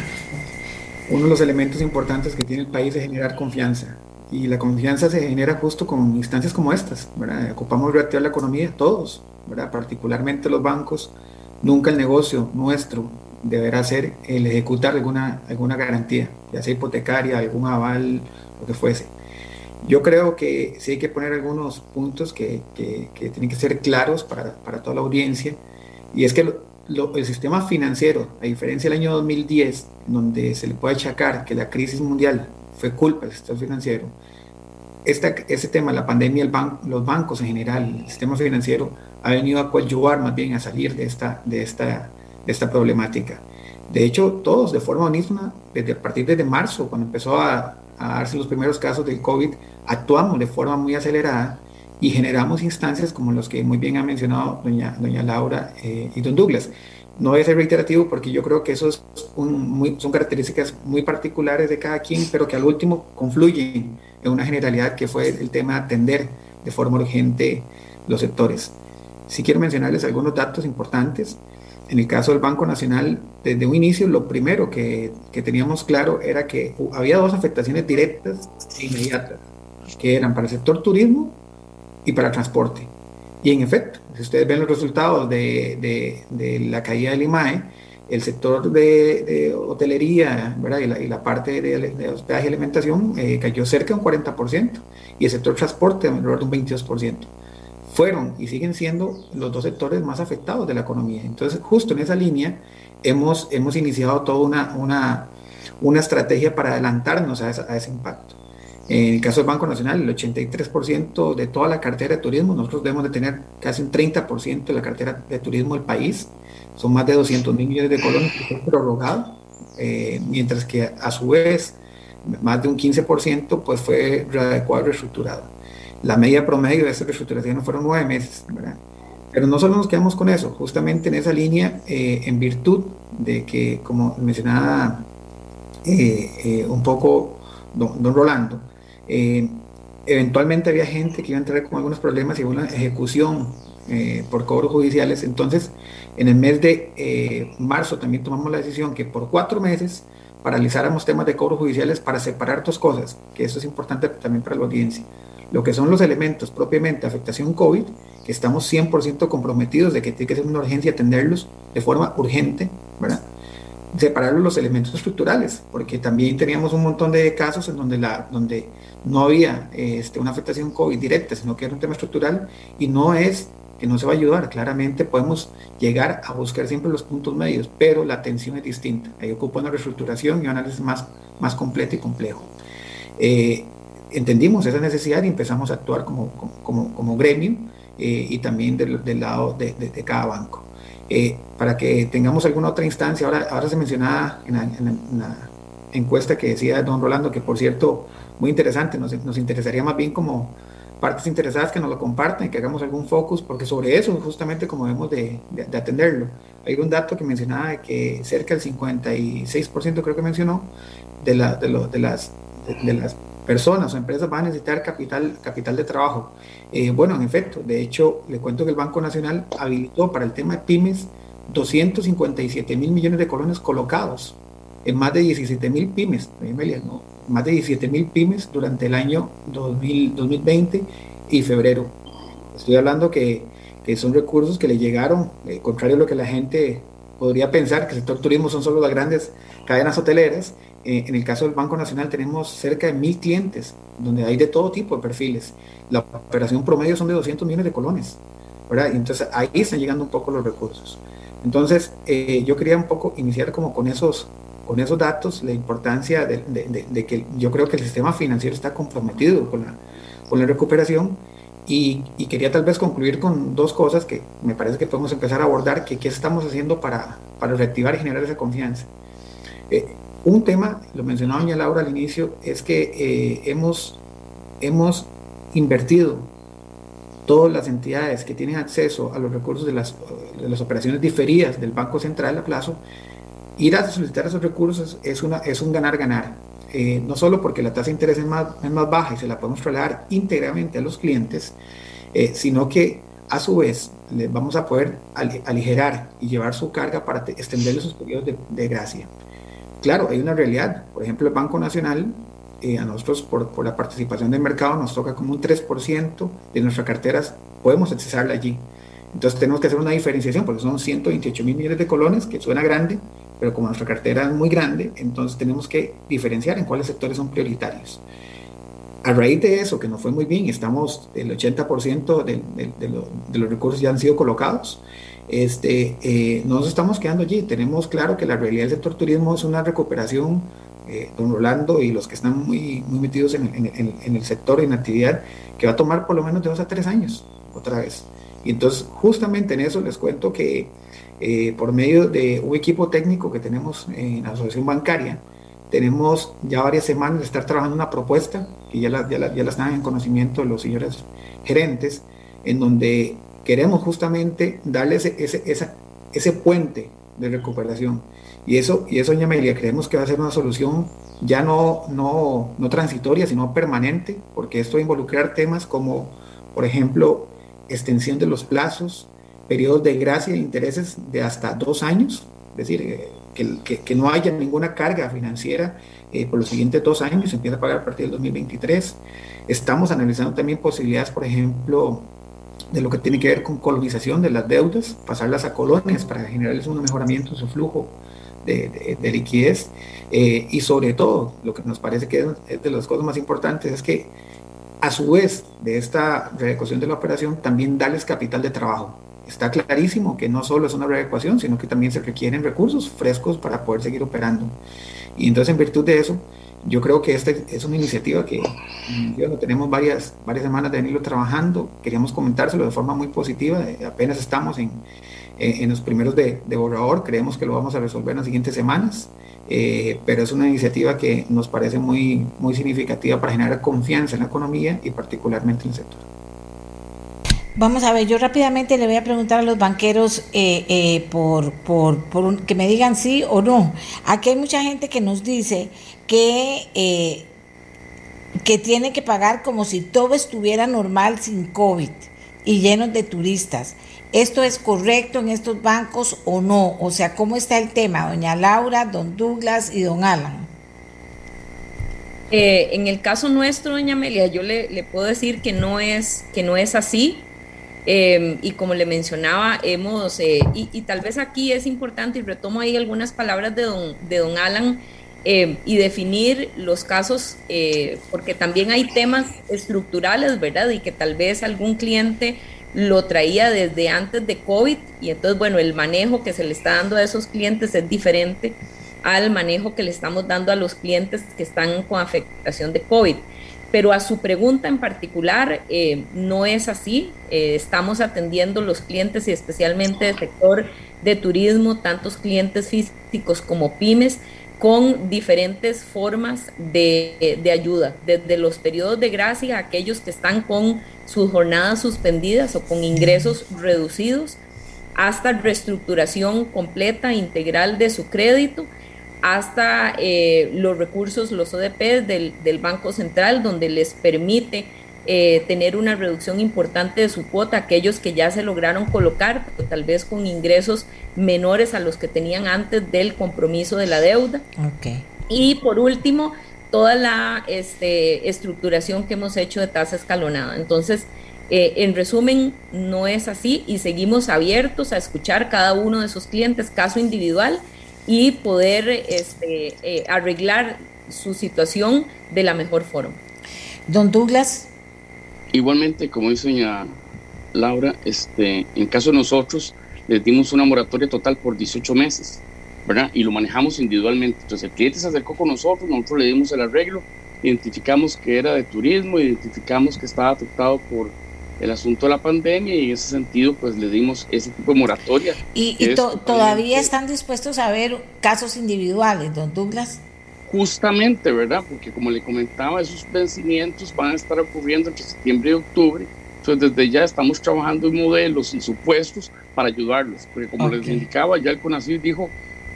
uno de los elementos importantes que tiene el país es generar confianza. Y la confianza se genera justo con instancias como estas. ¿verdad? Ocupamos reactivar la economía, todos, ¿verdad? particularmente los bancos. Nunca el negocio nuestro deberá ser el ejecutar alguna, alguna garantía, ya sea hipotecaria, algún aval, lo que fuese. Yo creo que sí hay que poner algunos puntos que, que, que tienen que ser claros para, para, toda la audiencia. Y es que lo, lo, el sistema financiero, a diferencia del año 2010, donde se le puede achacar que la crisis mundial fue culpa del sistema financiero, esta, ese tema, la pandemia, el ban los bancos en general, el sistema financiero, ha venido a coadyuvar más bien a salir de esta, de esta, de esta problemática. De hecho, todos de forma unísona, desde a partir de marzo, cuando empezó a, a darse los primeros casos del COVID, actuamos de forma muy acelerada y generamos instancias como los que muy bien ha mencionado doña, doña Laura eh, y don Douglas. No voy a ser reiterativo porque yo creo que eso es un, muy, son características muy particulares de cada quien, pero que al último confluyen en una generalidad que fue el tema de atender de forma urgente los sectores. Sí quiero mencionarles algunos datos importantes. En el caso del Banco Nacional, desde un inicio lo primero que, que teníamos claro era que había dos afectaciones directas e inmediatas, que eran para el sector turismo y para transporte. Y en efecto, si ustedes ven los resultados de, de, la caída del IMAE, el sector de, hotelería ¿verdad? Y, la, parte de, de hospedaje y alimentación eh, cayó cerca de un 40% y el sector transporte alrededor de un 22% fueron y siguen siendo los dos sectores más afectados de la economía. Entonces, justo en esa línea hemos, hemos iniciado toda una, una, una estrategia para adelantarnos a, ese impacto. En el caso del Banco Nacional, el 83% de toda la cartera de turismo, nosotros debemos de tener casi un 30% de la cartera de turismo del país, son más de 200 mil millones de colones que fue prorrogado, eh, mientras que a su vez más de un 15% pues fue readecuado reestructurado. La media promedio de esa reestructuración fueron nueve meses, ¿verdad? Pero no solo nos quedamos con eso, justamente en esa línea, eh, en virtud de que, como mencionaba eh, eh, un poco don, don Rolando, eventualmente había gente que iba a entrar con algunos problemas y una ejecución por cobros judiciales. Entonces, en el mes de marzo también tomamos la decisión que por cuatro meses paralizáramos temas de cobros judiciales para separar dos cosas, que eso es importante también para la audiencia lo que son los elementos propiamente afectación COVID, que estamos 100% comprometidos de que tiene que ser una urgencia atenderlos de forma urgente, ¿verdad? Separarlos los elementos estructurales, porque también teníamos un montón de casos en donde, la, donde no había este, una afectación COVID directa, sino que era un tema estructural y no es que no se va a ayudar. Claramente podemos llegar a buscar siempre los puntos medios, pero la atención es distinta. Ahí ocupa una reestructuración y un análisis más, más completo y complejo. Eh, entendimos esa necesidad y empezamos a actuar como, como, como gremio eh, y también del, del lado de, cada banco. Eh, para que tengamos alguna otra instancia, ahora, ahora se mencionaba en la, en, la, en la, encuesta que decía don Rolando, que por cierto, muy interesante, nos, nos interesaría más bien como partes interesadas que nos lo compartan, que hagamos algún focus, porque sobre eso justamente como debemos de, de, de atenderlo. Hay un dato que mencionaba de que cerca del 56% creo que mencionó de, la, de, lo, de las, de las personas o empresas van a necesitar capital, capital de trabajo. Eh, bueno, en efecto, de hecho, le cuento que el Banco Nacional habilitó para el tema de pymes 257 mil millones de colones colocados en más de 17 mil pymes, más de 17 mil pymes durante el año 2000, 2020 y febrero. Estoy hablando que, que son recursos que le llegaron, eh, contrario a lo que la gente podría pensar, que el sector turismo son solo las grandes cadenas hoteleras, eh, en el caso del Banco Nacional tenemos cerca de mil clientes, donde hay de todo tipo de perfiles. La operación promedio son de 200 millones de colones, ¿verdad? Y entonces ahí están llegando un poco los recursos. Entonces, eh, yo quería un poco iniciar como con esos, con esos datos la importancia de, que yo creo que el sistema financiero está comprometido con la, con la recuperación y, y, quería tal vez concluir con dos cosas que me parece que podemos empezar a abordar, que qué estamos haciendo para, para reactivar y generar esa confianza. Eh, un tema, lo mencionaba doña Laura al inicio, es que eh, hemos, hemos invertido todas las entidades que tienen acceso a los recursos de las, de las operaciones diferidas del Banco Central a plazo, ir a solicitar esos recursos es, una, es un ganar-ganar. Eh, no solo porque la tasa de interés es más, es más baja y se la podemos trasladar íntegramente a los clientes, eh, sino que a su vez les vamos a poder aligerar y llevar su carga para extender esos periodos de, gracia. Claro, hay una realidad. Por ejemplo, el Banco Nacional, eh, a nosotros por, por, la participación del mercado nos toca como un 3% de nuestras carteras, podemos accesarla allí. Entonces tenemos que hacer una diferenciación porque son 128 mil millones de colones, que suena grande, pero como nuestra cartera es muy grande, entonces tenemos que diferenciar en cuáles sectores son prioritarios. A raíz de eso, que nos fue muy bien, estamos, el 80% de, de, de, lo, de, los recursos ya han sido colocados, este, eh, no nos estamos quedando allí. Tenemos claro que la realidad del sector turismo es una recuperación, eh, don Rolando y los que están muy, muy metidos en el sector, en actividad, que va a tomar por lo menos de dos a tres años, otra vez. Y entonces, justamente en eso les cuento que eh, por medio de un equipo técnico que tenemos en la asociación bancaria, tenemos ya varias semanas de estar trabajando una propuesta, que ya la, ya la, ya la están en conocimiento los señores gerentes, en donde queremos justamente darle ese, ese, esa, ese puente de recuperación. Y eso, y eso, doña Amelia, creemos que va a ser una solución ya no, no, no transitoria, sino permanente, porque esto va a involucrar temas como, por ejemplo, extensión de los plazos, periodos de gracia e intereses de hasta dos años, es decir, eh, que, que, que, no haya ninguna carga financiera eh, por los siguientes dos años, se empieza a pagar a partir del 2023. Estamos analizando también posibilidades, por ejemplo, de lo que tiene que ver con colonización de las deudas, pasarlas a colonias para generarles un mejoramiento en su flujo de, de, de liquidez. Eh, y sobre todo, lo que nos parece que es de las cosas más importantes es que a su vez de esta reecuación de la operación, también darles capital de trabajo está clarísimo que no solo es una reecuación, sino que también se requieren recursos frescos para poder seguir operando. Y entonces, en virtud de eso, yo creo que esta es una iniciativa que tenemos varias, varias semanas de venirlo trabajando. Queríamos comentárselo de forma muy positiva. Apenas estamos en, en los primeros de, de borrador. Creemos que lo vamos a resolver en las siguientes semanas. Eh, pero es una iniciativa que nos parece muy, muy significativa para generar confianza en la economía y particularmente en el sector. Vamos a ver, yo rápidamente le voy a preguntar a los banqueros eh, eh, por, por, que me digan sí o no. Aquí hay mucha gente que nos dice que, eh, que tiene que pagar como si todo estuviera normal sin COVID y llenos de turistas. ¿Esto es correcto en estos bancos o no? O sea, ¿cómo está el tema, doña Laura, don Douglas y don Alan? En el caso nuestro, doña Amelia, yo le, le, puedo decir que no es, que no es así. Eh, y como le mencionaba, hemos, eh, y, y, tal vez aquí es importante, y retomo ahí algunas palabras de don, de don Alan, eh, y definir los casos, eh, porque también hay temas estructurales, ¿verdad? Y que tal vez algún cliente lo traía desde antes de COVID, y entonces, bueno, el manejo que se le está dando a esos clientes es diferente al manejo que le estamos dando a los clientes que están con afectación de COVID pero a su pregunta en particular eh, no es así. Eh, estamos atendiendo los clientes y especialmente del sector de turismo, tantos clientes físicos como pymes, con diferentes formas de, de ayuda, desde los periodos de gracia, aquellos que están con sus jornadas suspendidas o con ingresos reducidos, hasta reestructuración completa, integral de su crédito hasta eh, los recursos, los ODP del, del, Banco Central, donde les permite eh, tener una reducción importante de su cuota, aquellos que ya se lograron colocar, pero tal vez con ingresos menores a los que tenían antes del compromiso de la deuda. Okay. Y por último, toda la este, estructuración que hemos hecho de tasa escalonada. Entonces, eh, en resumen, no es así y seguimos abiertos a escuchar cada uno de esos clientes, caso individual, y poder este, eh, arreglar su situación de la mejor forma. Don Douglas. Igualmente, como dice doña Laura, este, en caso de nosotros, les dimos una moratoria total por 18 meses. ¿verdad? Y lo manejamos individualmente. Entonces el cliente se acercó con nosotros, nosotros le dimos el arreglo, identificamos que era de turismo, identificamos que estaba afectado por el asunto de la pandemia y en ese sentido pues le dimos ese tipo de moratoria. ¿Y, y to todavía están dispuestos a ver casos individuales, don Douglas? Justamente, ¿verdad? Porque como le comentaba, esos vencimientos van a estar ocurriendo entre septiembre y octubre. Entonces desde ya estamos trabajando en modelos y supuestos para ayudarlos. Porque como okay. les indicaba, ya el CONACYT dijo,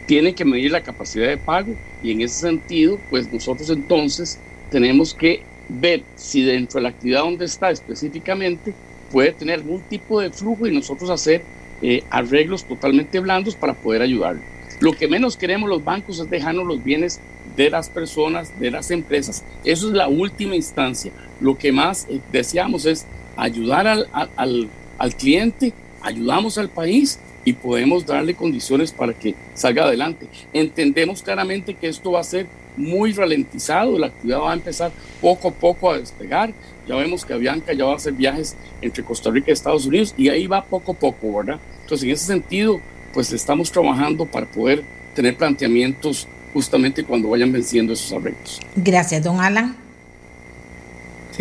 tiene que medir la capacidad de pago y en ese sentido, pues nosotros entonces tenemos que ver si dentro de la actividad donde está específicamente puede tener algún tipo de flujo y nosotros hacer eh, arreglos totalmente blandos para poder ayudarlo. Lo que menos queremos los bancos es dejarnos los bienes de las personas, de las empresas. Eso es la última instancia. Lo que más eh, deseamos es ayudar al, al, al cliente, ayudamos al país y podemos darle condiciones para que salga adelante. Entendemos claramente que esto va a ser muy ralentizado, la actividad va a empezar poco a poco a despegar. Ya vemos que Avianca ya va a hacer viajes entre Costa Rica y Estados Unidos y ahí va poco a poco, ¿verdad? Entonces, en ese sentido, pues estamos trabajando para poder tener planteamientos justamente cuando vayan venciendo esos arreglos. Gracias, don Alan.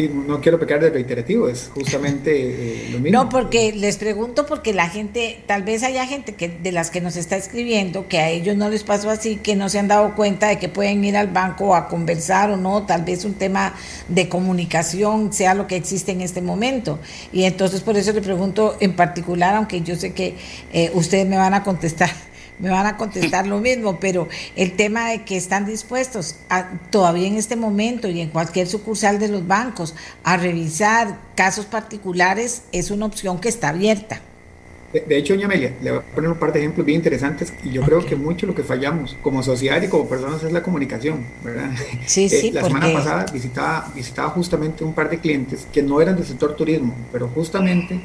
No quiero pecar de reiterativo, es justamente eh, lo mismo. No, porque les pregunto porque la gente, tal vez haya gente que de las que nos está escribiendo que a ellos no les pasó así, que no se han dado cuenta de que pueden ir al banco a conversar o no, tal vez un tema de comunicación sea lo que existe en este momento. Y entonces por eso le pregunto en particular, aunque yo sé que eh, ustedes me van a contestar me van a contestar lo mismo, pero el tema de que están dispuestos a, todavía en este momento y en cualquier sucursal de los bancos a revisar casos particulares es una opción que está abierta. De, de hecho, doña Amelia, le voy a poner un par de ejemplos bien interesantes y yo okay. creo que mucho lo que fallamos como sociedad y como personas es la comunicación, ¿verdad? Sí, sí, eh, la porque... semana pasada visitaba, visitaba justamente un par de clientes que no eran del sector turismo, pero justamente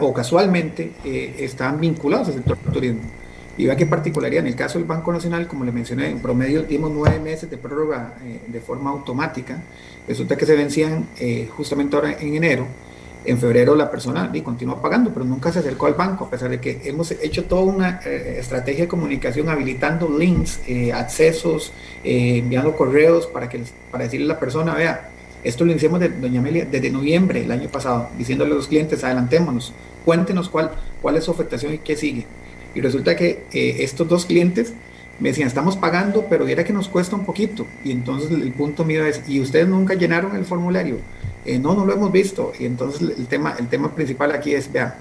o casualmente eh, estaban vinculados al sector turismo. Y vea qué particularidad, en el caso del Banco Nacional, como le mencioné, en promedio dimos nueve meses de prórroga eh, de forma automática. Resulta que se vencían eh, justamente ahora en enero. En febrero la persona y continuó pagando, pero nunca se acercó al banco, a pesar de que hemos hecho toda una eh, estrategia de comunicación habilitando links, accesos, enviando correos para, que, para decirle a la persona, vea, esto lo iniciamos de Doña Amelia desde noviembre del año pasado, diciéndole a los clientes, adelantémonos, cuéntenos cuál, cuál es su afectación y qué sigue. Y resulta que eh, estos dos clientes me decían, estamos pagando, pero era que nos cuesta un poquito. Y entonces el punto mío es, ¿y ustedes nunca llenaron el formulario? Eh, no, no lo hemos visto. Y entonces el tema, el tema principal aquí es, vean,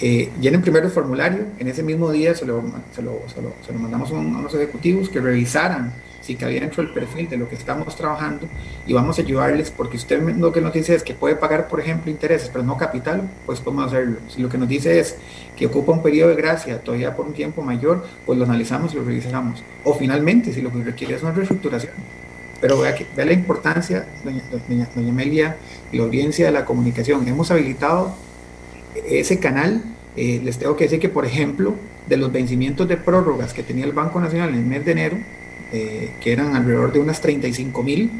eh, llenen primero el formulario, en ese mismo día se lo, se lo, se lo, mandamos a unos ejecutivos que revisaran si cabía dentro del perfil de lo que estamos trabajando y vamos a ayudarles porque usted lo que nos dice es que puede pagar, por ejemplo, intereses, pero no capital, pues podemos hacerlo. Si lo que nos dice es que ocupa un periodo de gracia todavía por un tiempo mayor, pues lo analizamos y lo revisamos. O finalmente, si lo que requiere es una reestructuración. Pero vea, que, vea la importancia, doña, doña, doña Amelia, la audiencia de la comunicación. Hemos habilitado ese canal. Eh, les tengo que decir que, por ejemplo, de los vencimientos de prórrogas que tenía el Banco Nacional en el mes de enero, eh, que eran alrededor de unas 35 mil,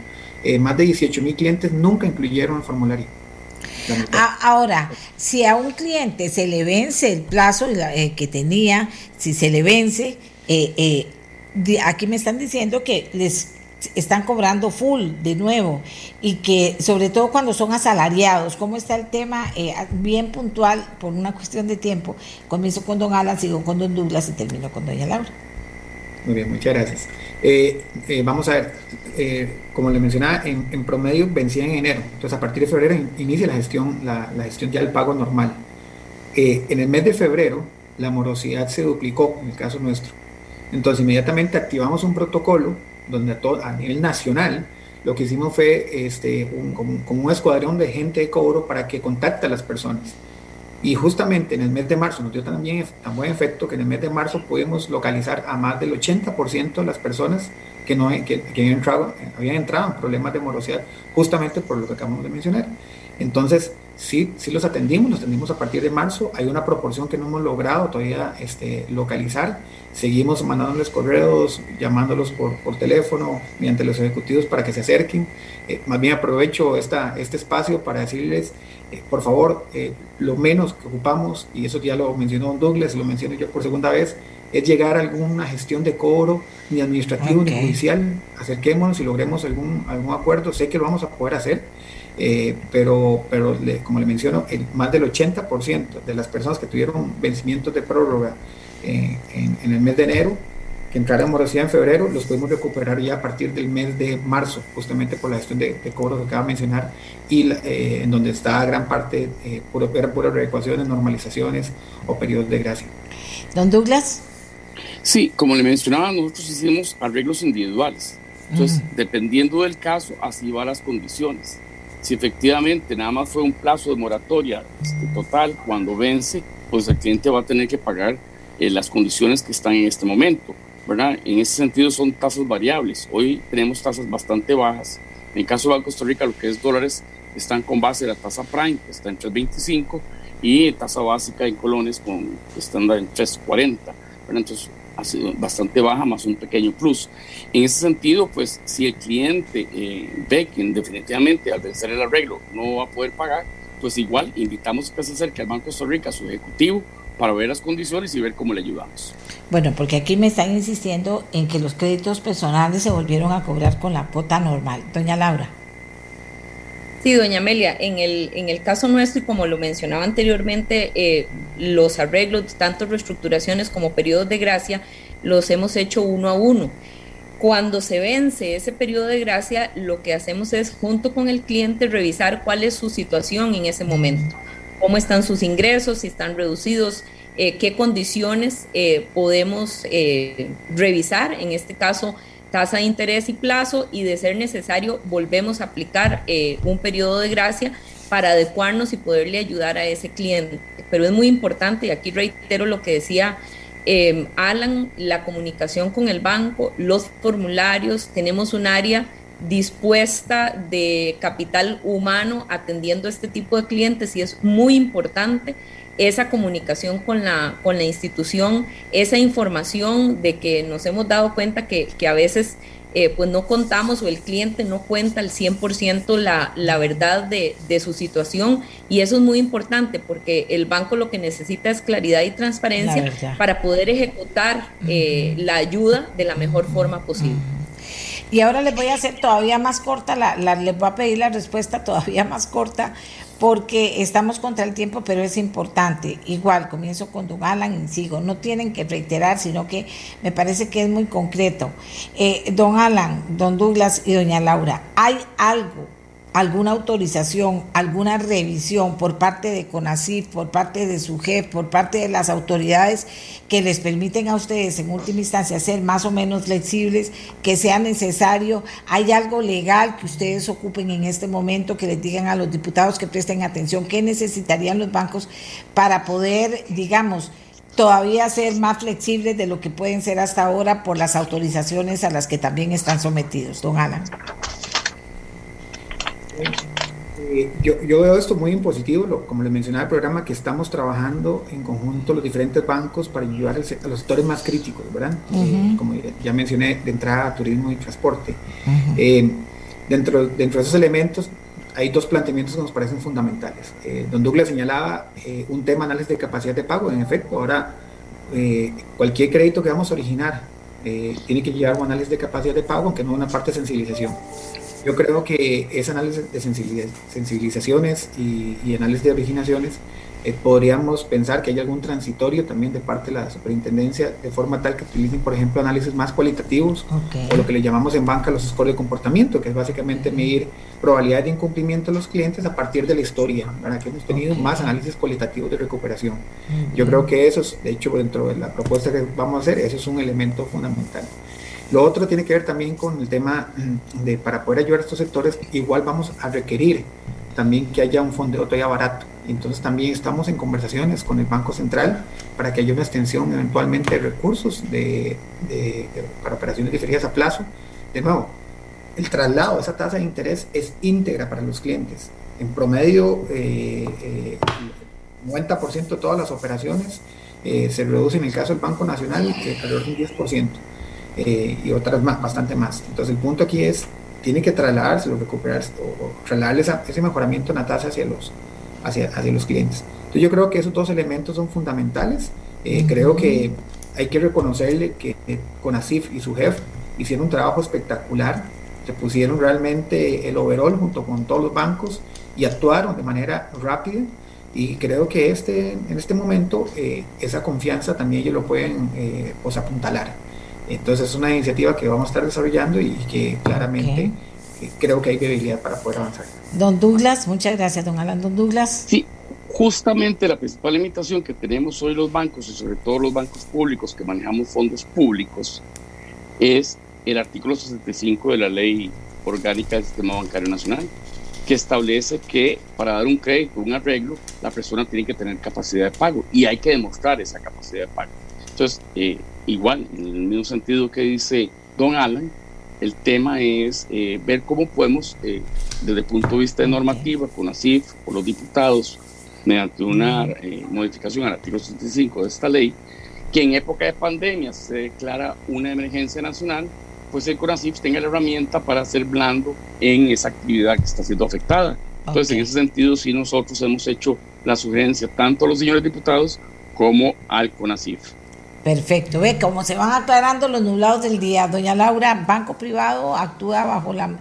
eh, más de 18 mil clientes nunca incluyeron el formulario. Ahora, si a un cliente se le vence el plazo eh, que tenía, si se le vence, eh, eh, aquí me están diciendo que les están cobrando full de nuevo y que sobre todo cuando son asalariados, ¿cómo está el tema? Eh, bien puntual por una cuestión de tiempo. Comienzo con don Alan, sigo con don Douglas y termino con doña Laura. Muy bien, muchas gracias. Eh, eh, vamos a ver, eh, como le mencionaba, en, promedio vencía en enero, entonces a partir de febrero in, inicia la gestión, la, gestión ya del pago normal. en el mes de febrero la morosidad se duplicó, en el caso nuestro. Entonces inmediatamente activamos un protocolo donde a, nivel nacional lo que hicimos fue este, como un escuadrón de gente de cobro para que contacte a las personas. Y justamente en el mes de marzo nos dio también tan buen efecto que en el mes de marzo pudimos localizar a más del 80% de las personas que, no, que, que habían, entrado, habían entrado en problemas de morosidad, justamente por lo que acabamos de mencionar. Entonces, sí, sí los atendimos, los atendimos a partir de marzo. Hay una proporción que no hemos logrado todavía este, localizar. Seguimos mandándoles correos, llamándolos por, por teléfono, mediante los ejecutivos para que se acerquen. Eh, más bien aprovecho esta, este espacio para decirles, eh, por favor, eh, lo menos que ocupamos, y eso ya lo mencionó don Douglas, lo menciono yo por segunda vez, es llegar a alguna gestión de cobro, ni administrativo ni judicial. Acerquémonos y logremos algún, algún acuerdo. Sé que lo vamos a poder hacer, eh, pero, pero como le menciono, el, más del 80% de las personas que tuvieron vencimientos de prórroga en, el mes de enero, que entráramos recién en febrero, los podemos recuperar ya a partir del mes de marzo, justamente por la gestión de, de cobros que acaba de mencionar, y eh, en donde está gran parte, eh, puro, puras reecuaciones, normalizaciones o periodos de gracia. Don Douglas. Sí, como le mencionaba, nosotros hicimos arreglos individuales. Entonces, dependiendo del caso, así van las condiciones. Si efectivamente nada más fue un plazo de moratoria este, total, cuando vence, pues el cliente va a tener que pagar eh, las condiciones que están en este momento. ¿Verdad? En ese sentido son tasas variables. Hoy tenemos tasas bastante bajas. En caso de Banco Costa Rica, lo que es dólares, están con base de la tasa prime, que está en 3.25, y tasa básica en colones con estándar en 3.40. Entonces, ha sido bastante baja, más un pequeño plus. En ese sentido, pues si el cliente eh, ve que definitivamente al vencer el arreglo no va a poder pagar, pues igual invitamos que se acerque al Banco de Costa Rica, a su ejecutivo, para ver las condiciones y ver cómo le ayudamos. Bueno, porque aquí me están insistiendo en que los créditos personales se volvieron a cobrar con la cuota normal. Doña Laura. Sí, doña Amelia, en el, en el caso nuestro, y como lo mencionaba anteriormente, eh, los arreglos, tanto reestructuraciones como periodos de gracia, los hemos hecho uno a uno. Cuando se vence ese periodo de gracia, lo que hacemos es, junto con el cliente, revisar cuál es su situación en ese momento, cómo están sus ingresos, si están reducidos, eh, qué condiciones eh, podemos revisar, en este caso, tasa de interés y plazo y de ser necesario volvemos a aplicar eh, un periodo de gracia para adecuarnos y poderle ayudar a ese cliente. Pero es muy importante, y aquí reitero lo que decía eh, Alan, la comunicación con el banco, los formularios, tenemos un área dispuesta de capital humano atendiendo este tipo de clientes y es muy importante esa comunicación con la, con la institución, esa información de que nos hemos dado cuenta que, que a veces eh, pues no contamos o el cliente no cuenta al 100% la, la verdad de, de, su situación. Y eso es muy importante porque el banco lo que necesita es claridad y transparencia para poder ejecutar eh, la ayuda de la mejor forma posible. Y ahora les voy a hacer todavía más corta, la, la, les voy a pedir la respuesta todavía más corta, porque estamos contra el tiempo, pero es importante. Igual, comienzo con Don Alan y sigo. No tienen que reiterar, sino que me parece que es muy concreto. Eh, don Alan, Don Douglas y Doña Laura, ¿hay algo alguna autorización, alguna revisión por parte de CONACYT, por parte de su jefe, por parte de las autoridades que les permiten a ustedes en última instancia ser más o menos flexibles, que sea necesario, hay algo legal que ustedes ocupen en este momento, que les digan a los diputados que presten atención, qué necesitarían los bancos para poder, digamos, todavía ser más flexibles de lo que pueden ser hasta ahora por las autorizaciones a las que también están sometidos. Don Alan. Eh, yo, yo, veo esto muy impositivo, lo, como les mencionaba el programa, que estamos trabajando en conjunto los diferentes bancos para ayudar a los sectores más críticos, ¿verdad? Uh -huh. eh, como ya mencioné, de entrada, turismo y transporte. Uh -huh. eh, dentro, dentro de esos elementos hay dos planteamientos que nos parecen fundamentales. Don Douglas señalaba un tema análisis de capacidad de pago, en efecto, ahora cualquier crédito que vamos a originar tiene que llevar un análisis de capacidad de pago, aunque no una parte de sensibilización. Yo creo que ese análisis de sensibilizaciones y, y análisis de originaciones eh, podríamos pensar que hay algún transitorio también de parte de la superintendencia de forma tal que utilicen, por ejemplo, análisis más cualitativos okay. o lo que le llamamos en banca los scores de comportamiento, que es básicamente medir probabilidad de incumplimiento de los clientes a partir de la historia, para que hemos tenido okay. más análisis cualitativos de recuperación. Uh -huh. Yo creo que eso, es, de hecho, dentro de la propuesta que vamos a hacer, eso es un elemento fundamental. Lo otro tiene que ver también con el tema de para poder ayudar a estos sectores, igual vamos a requerir también que haya un fondeo todavía barato. Entonces también estamos en conversaciones con el Banco Central para que haya una extensión eventualmente de recursos de, para operaciones diferidas a plazo. De nuevo, el traslado esa tasa de interés es íntegra para los clientes. En promedio, eh, eh, 90% de todas las operaciones eh, se reducen en el caso del Banco Nacional alrededor de un 10% eh, y otras más, bastante más. Entonces el punto aquí es, tiene que trasladarse o recuperarse o, trasladarle ese mejoramiento en la tasa hacia los, hacia, hacia los clientes. Entonces yo creo que esos dos elementos son fundamentales. Eh, creo que hay que reconocerle que CONACIF y su jefe hicieron un trabajo espectacular, se pusieron realmente el overall junto con todos los bancos y actuaron de manera rápida y creo que este, en este momento eh, esa confianza también ellos lo pueden eh, pues apuntalar. Entonces es una iniciativa que vamos a estar desarrollando y que claramente eh, creo que hay debilidad para poder avanzar. Don Douglas, muchas gracias, don Alan. Don Douglas. Sí, justamente la principal limitación que tenemos hoy los bancos y sobre todo los bancos públicos que manejamos fondos públicos es el artículo 65 de la ley orgánica del sistema bancario nacional que establece que para dar un crédito, un arreglo, la persona tiene que tener capacidad de pago y hay que demostrar esa capacidad de pago. Entonces, eh, igual, en el mismo sentido que dice don Alan, el tema es eh, ver cómo podemos, eh, desde el punto de vista de normativa, con ASIF o los diputados, mediante una eh, modificación al artículo 65 de esta ley, que en época de pandemia se declara una emergencia nacional, pues el CONACIF tenga la herramienta para ser blando en esa actividad que está siendo afectada. Entonces, en ese sentido, sí nosotros hemos hecho la sugerencia tanto a los señores diputados como al CONACIF. Perfecto, ve cómo se van aclarando los nublados del día. Doña Laura, banco privado actúa bajo la,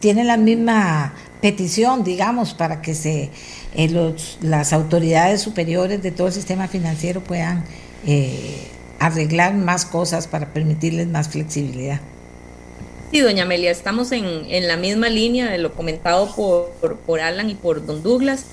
tiene la misma petición, digamos, para que se eh, los, las autoridades superiores de todo el sistema financiero puedan eh, arreglar más cosas para permitirles más flexibilidad. Sí, doña Amelia, estamos en, en la misma línea de lo comentado por, por, por Alan y por don Douglas.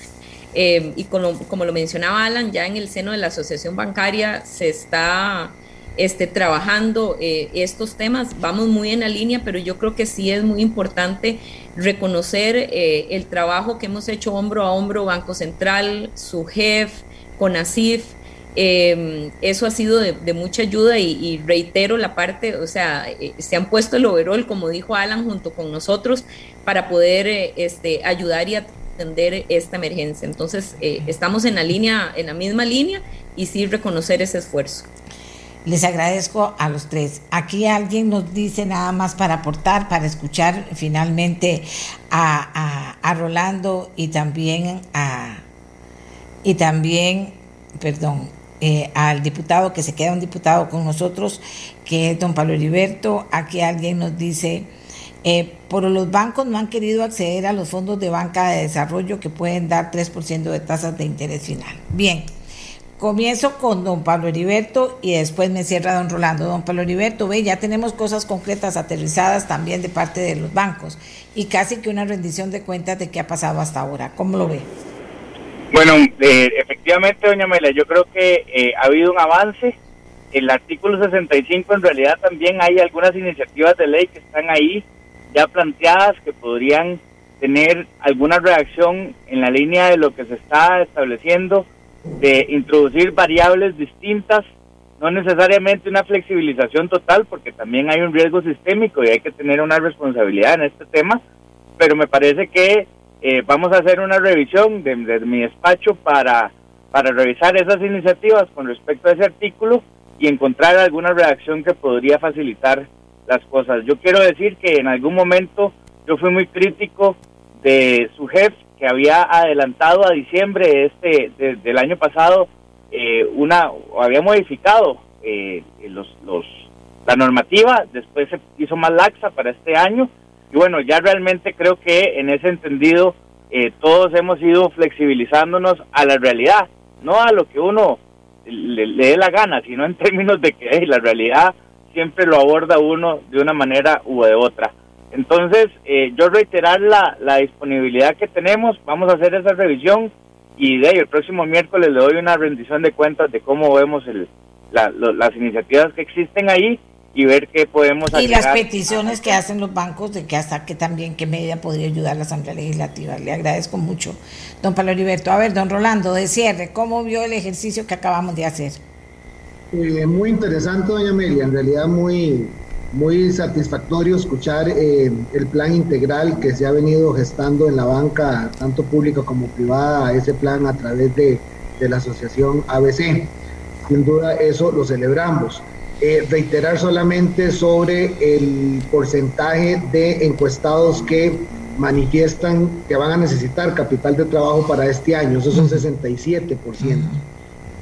Eh, y como, como, lo mencionaba Alan, ya en el seno de la Asociación Bancaria se está este, trabajando eh, estos temas. Vamos muy en la línea, pero yo creo que sí es muy importante reconocer eh, el trabajo que hemos hecho hombro a hombro, Banco Central, su SUGEF, CONACIF. Eh, eso ha sido de, mucha ayuda y, reitero la parte, o sea, se han puesto el overall, como dijo Alan, junto con nosotros para poder este, ayudar y atender esta emergencia. Entonces, eh, estamos en la línea, en la misma línea y sí reconocer ese esfuerzo. Les agradezco a los tres. Aquí alguien nos dice nada más para aportar, para escuchar finalmente a, a, a Rolando y también a y también, perdón, eh, al diputado que se queda un diputado con nosotros, que es don Pablo Heriberto. Aquí alguien nos dice, eh, por los bancos no han querido acceder a los fondos de banca de desarrollo que pueden dar 3% de tasas de interés final. Bien, comienzo con don Pablo Heriberto y después me cierra don Rolando. Don Pablo Heriberto, ve, ya tenemos cosas concretas aterrizadas también de parte de los bancos y casi que una rendición de cuentas de qué ha pasado hasta ahora. ¿Cómo lo ve? Bueno, eh, efectivamente, doña Mela, yo creo que eh, ha habido un avance. El artículo 65 en realidad también hay algunas iniciativas de ley que están ahí ya planteadas que podrían tener alguna reacción en la línea de lo que se está estableciendo de introducir variables distintas, no necesariamente una flexibilización total, porque también hay un riesgo sistémico y hay que tener una responsabilidad en este tema, pero me parece que eh, vamos a hacer una revisión de, de, mi despacho para, para revisar esas iniciativas con respecto a ese artículo y encontrar alguna reacción que podría facilitar las cosas. Yo quiero decir que en algún momento yo fui muy crítico de su jefe que había adelantado a diciembre este de, del año pasado eh, una había modificado eh, los, los la normativa, después se hizo más laxa para este año y bueno, ya realmente creo que en ese entendido eh, todos hemos ido flexibilizándonos a la realidad, no a lo que uno le, le dé la gana, sino en términos de que la realidad siempre lo aborda uno de una manera u de otra. Entonces, eh, yo reiterar la, la, disponibilidad que tenemos, vamos a hacer esa revisión y de ahí el próximo miércoles le doy una rendición de cuentas de cómo vemos el, la, lo, las iniciativas que existen ahí y ver qué podemos hacer. Y las peticiones que hacen los bancos de que hasta que también qué medida podría ayudar la Asamblea Legislativa. Le agradezco mucho, don Pablo Heriberto. A ver, don Rolando, de cierre, ¿cómo vio el ejercicio que acabamos de hacer? Eh, muy interesante, doña Amelia, en realidad muy, muy satisfactorio escuchar eh, el plan integral que se ha venido gestando en la banca, tanto pública como privada, ese plan a través de, de la asociación ABC. Sin duda eso lo celebramos. Eh, reiterar solamente sobre el porcentaje de encuestados que manifiestan que van a necesitar capital de trabajo para este año, eso es un 67%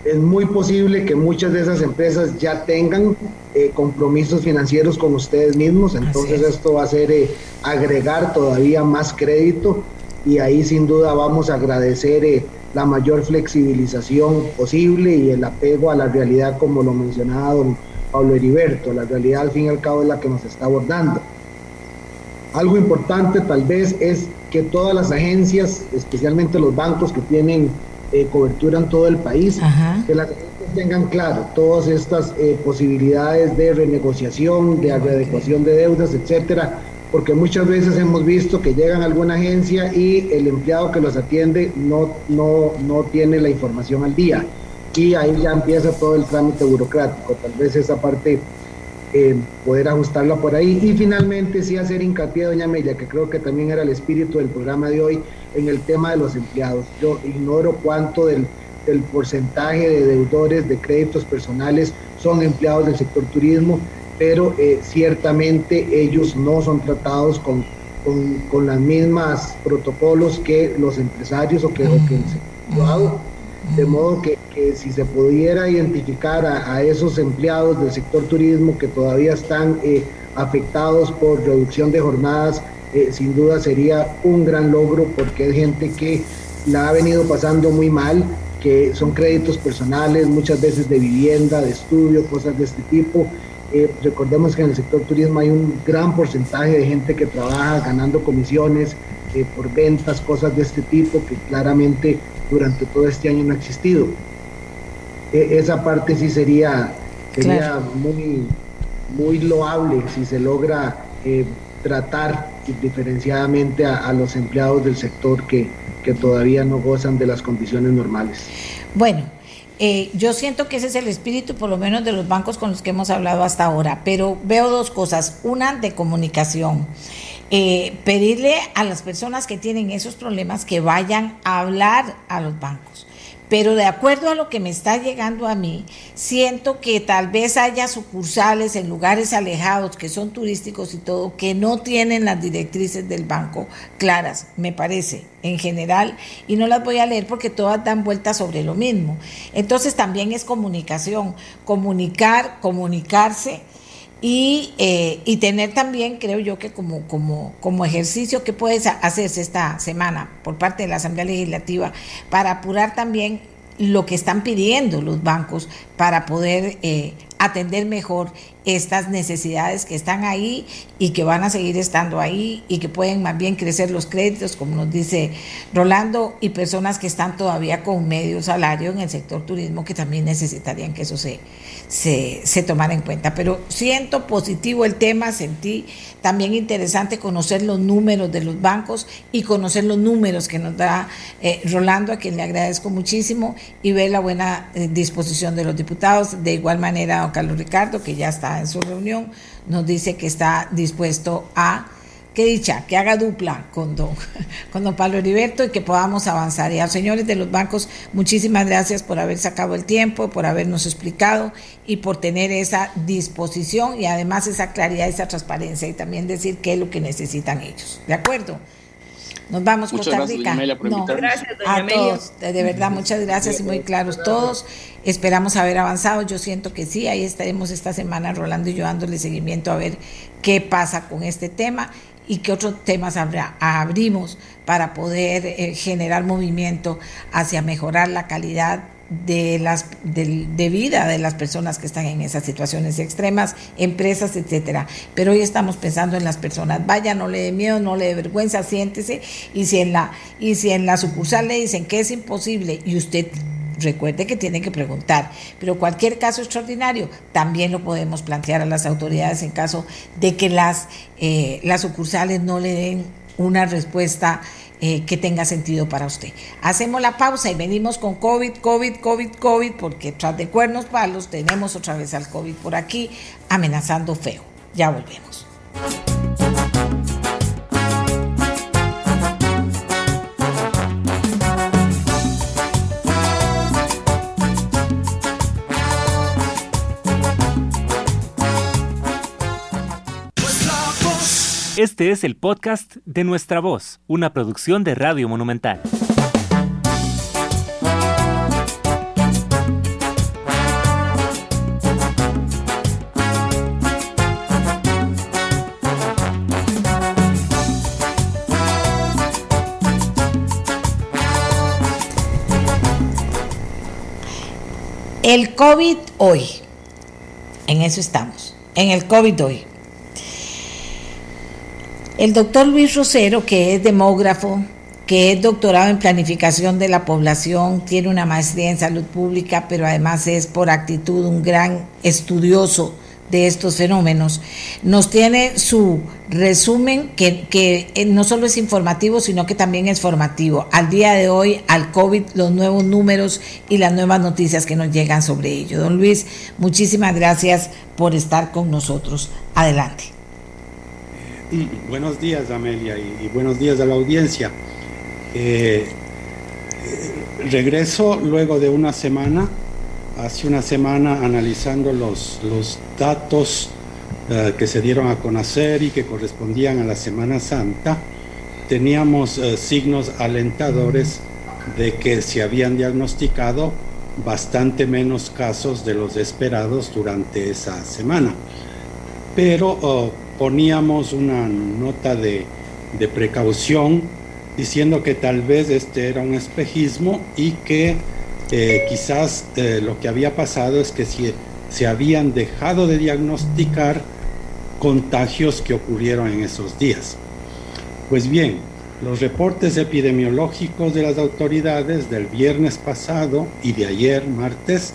es muy posible que muchas de esas empresas ya tengan eh, compromisos financieros con ustedes mismos, entonces esto va a ser eh, agregar todavía más crédito y ahí sin duda vamos a agradecer eh, la mayor flexibilización posible y el apego a la realidad como lo mencionaba don Pablo Heriberto, la realidad al fin y al cabo es la que nos está abordando. Algo importante tal vez es que todas las agencias, especialmente los bancos que tienen eh, cobertura en todo el país, que las tengan claro todas estas eh, posibilidades de renegociación, de readecuación de deudas, etcétera, porque muchas veces hemos visto que llegan a alguna agencia y el empleado que los atiende no, no, no tiene la información al día. Y ahí ya empieza todo el trámite burocrático, tal vez esa parte eh, poder ajustarla por ahí. Y finalmente sí hacer hincapié, doña Amelia, que creo que también era el espíritu del programa de hoy, en el tema de los empleados. Yo ignoro cuánto del, del porcentaje de deudores de créditos personales son empleados del sector turismo, pero eh, ciertamente ellos no son tratados con, con, con las mismas protocolos que los empresarios o que, o que el sector privado. De modo que, que, si se pudiera identificar a, a, esos empleados del sector turismo que todavía están eh, afectados por reducción de jornadas, eh, sin duda sería un gran logro porque es gente que la ha venido pasando muy mal, que son créditos personales, muchas veces de vivienda, de estudio, cosas de este tipo. Eh, recordemos que en el sector turismo hay un gran porcentaje de gente que trabaja ganando comisiones eh, por ventas, cosas de este tipo que claramente durante todo este año no ha existido. E, esa parte sí sería, sería claro. muy, muy loable si se logra tratar diferenciadamente a, los empleados del sector que, que todavía no gozan de las condiciones normales. Bueno, eh, yo siento que ese es el espíritu, por lo menos de los bancos con los que hemos hablado hasta ahora, pero veo dos cosas. Una de comunicación. Eh, pedirle a las personas que tienen esos problemas que vayan a hablar a los bancos. Pero de acuerdo a lo que me está llegando a mí, siento que tal vez haya sucursales en lugares alejados que son turísticos y todo, que no tienen las directrices del banco claras, me parece, en general, y no las voy a leer porque todas dan vueltas sobre lo mismo. Entonces también es comunicación, comunicar, comunicarse. Y, eh, y, tener también, creo yo que como, como, como ejercicio que puede hacerse esta semana por parte de la Asamblea Legislativa para apurar también lo que están pidiendo los bancos para poder eh, atender mejor estas necesidades que están ahí y que van a seguir estando ahí y que pueden más bien crecer los créditos, como nos dice Rolando, y personas que están todavía con medio salario en el sector turismo que también necesitarían que eso se, se, se en cuenta. Pero siento positivo el tema, sentí también interesante conocer los números de los bancos y conocer los números que nos da eh, Rolando, a quien le agradezco muchísimo, y ver la buena eh, disposición de los diputados. De igual manera, don Carlos Ricardo, que ya está en su reunión, nos dice que está dispuesto a, que dicha, que haga dupla con don, con don Pablo Heriberto y que podamos avanzar. Y a los señores de los bancos, muchísimas gracias por haber sacado el tiempo, por habernos explicado y por tener esa disposición y además esa claridad, esa transparencia y también decir qué es lo que necesitan ellos. ¿De acuerdo? Nos vamos, muchas Costa gracias, Rica. Amelia, por no, gracias, doña a todos, de verdad, muchas gracias y muy claros todos. Esperamos haber avanzado. Yo siento que sí, ahí estaremos esta semana, Rolando y yo, dándole seguimiento a ver qué pasa con este tema y qué otros temas habrá, abrimos para poder eh, generar movimiento hacia mejorar la calidad de las de, de, vida de las personas que están en esas situaciones extremas, empresas, etcétera. Pero hoy estamos pensando en las personas. Vaya, no le dé miedo, no le dé vergüenza, siéntese. Y si en la y si en la sucursal le dicen que es imposible y usted recuerde que tiene que preguntar, pero cualquier caso extraordinario también lo podemos plantear a las autoridades en caso de que las eh, las sucursales no le den una respuesta eh, que tenga sentido para usted. Hacemos la pausa y venimos con COVID, COVID, COVID, COVID, porque tras de cuernos palos tenemos otra vez al COVID por aquí amenazando feo. Ya volvemos. Este es el podcast de Nuestra Voz, una producción de Radio Monumental. El COVID hoy. En eso estamos. En el COVID hoy. El doctor Luis Rosero, que es demógrafo, que es doctorado en planificación de la población, tiene una maestría en salud pública, pero además es por actitud un gran estudioso de estos fenómenos, nos tiene su resumen que, eh, no solo es informativo, sino que también es formativo. Al día de hoy, al COVID, los nuevos números y las nuevas noticias que nos llegan sobre ello. Don Luis, muchísimas gracias por estar con nosotros. Adelante. Buenos días, Amelia, y, y buenos días a la audiencia. Eh, eh, regreso luego de una semana, hace una semana, analizando los, los datos eh, que se dieron a conocer y que correspondían a la Semana Santa. Teníamos eh, signos alentadores de que se habían diagnosticado bastante menos casos de los esperados durante esa semana. Pero oh, poníamos una nota de, de, precaución diciendo que tal vez este era un espejismo y que eh, quizás eh, lo que había pasado es que si, se habían dejado de diagnosticar contagios que ocurrieron en esos días. Pues bien, los reportes epidemiológicos de las autoridades del viernes pasado y de ayer, martes,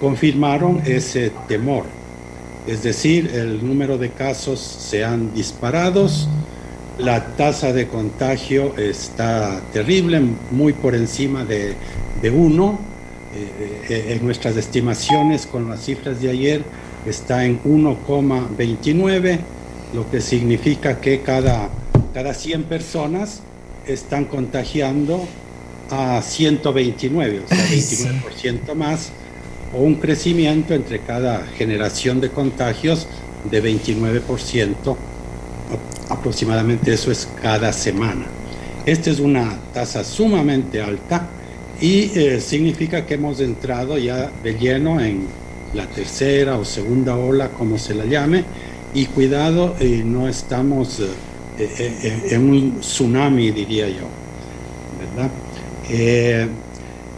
confirmaron ese temor es decir, el número de casos se han disparado, la tasa de contagio está terrible, muy por encima de, de uno. Eh, eh, en nuestras estimaciones con las cifras de ayer está en 1,29, lo que significa que cada, cada 100 personas están contagiando a 129, o sea, 29% más o un crecimiento entre cada generación de contagios de 29%, aproximadamente eso es cada semana. Esta es una tasa sumamente alta y eh, significa que hemos entrado ya de lleno en la tercera o segunda ola, como se la llame, y cuidado, eh, no estamos eh, en un tsunami, diría yo, ¿verdad?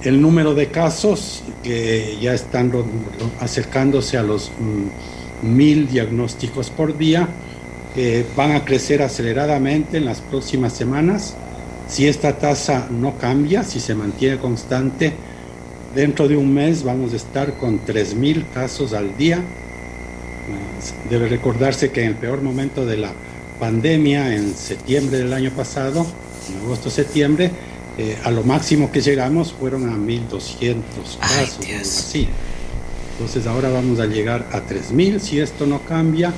El número de casos que ya están acercándose a los mm, mil diagnósticos por día, van a crecer aceleradamente en las próximas semanas. Si esta tasa no cambia, si se mantiene constante, dentro de un mes vamos a estar con 3.000 casos al día. Debe recordarse que en el peor momento de la pandemia, en septiembre del año pasado, en agosto-septiembre, eh, a lo máximo que llegamos fueron a 1.200 casos. Así. Entonces ahora vamos a llegar a 3.000 si esto no cambia.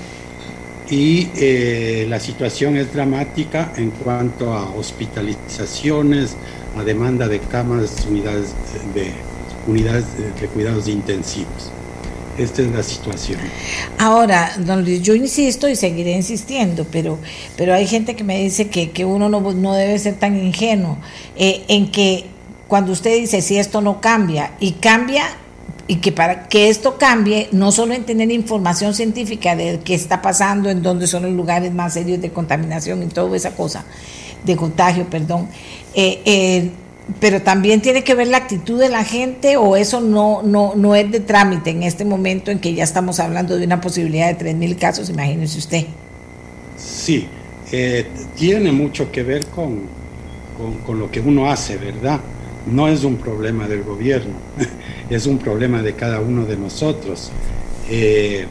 Y eh, la situación es dramática en cuanto a hospitalizaciones, a demanda de camas, unidades de, unidades de cuidados intensivos. Esta es la situación. Ahora, don Luis, yo insisto y seguiré insistiendo, pero, pero hay gente que me dice que, que uno no, no, debe ser tan ingenuo eh, en que cuando usted dice si esto no cambia y cambia y que para que esto cambie, no solo en tener información científica de qué está pasando, en dónde son los lugares más serios de contaminación y toda esa cosa, de contagio, perdón, eh, eh, pero también tiene que ver la actitud de la gente o eso no, no, no es de trámite en este momento en que ya estamos hablando de una posibilidad de 3.000 casos, imagínese usted. Sí, eh, tiene mucho que ver con, con, con, lo que uno hace, ¿verdad? No es un problema del gobierno, es un problema de cada uno de nosotros. Eh,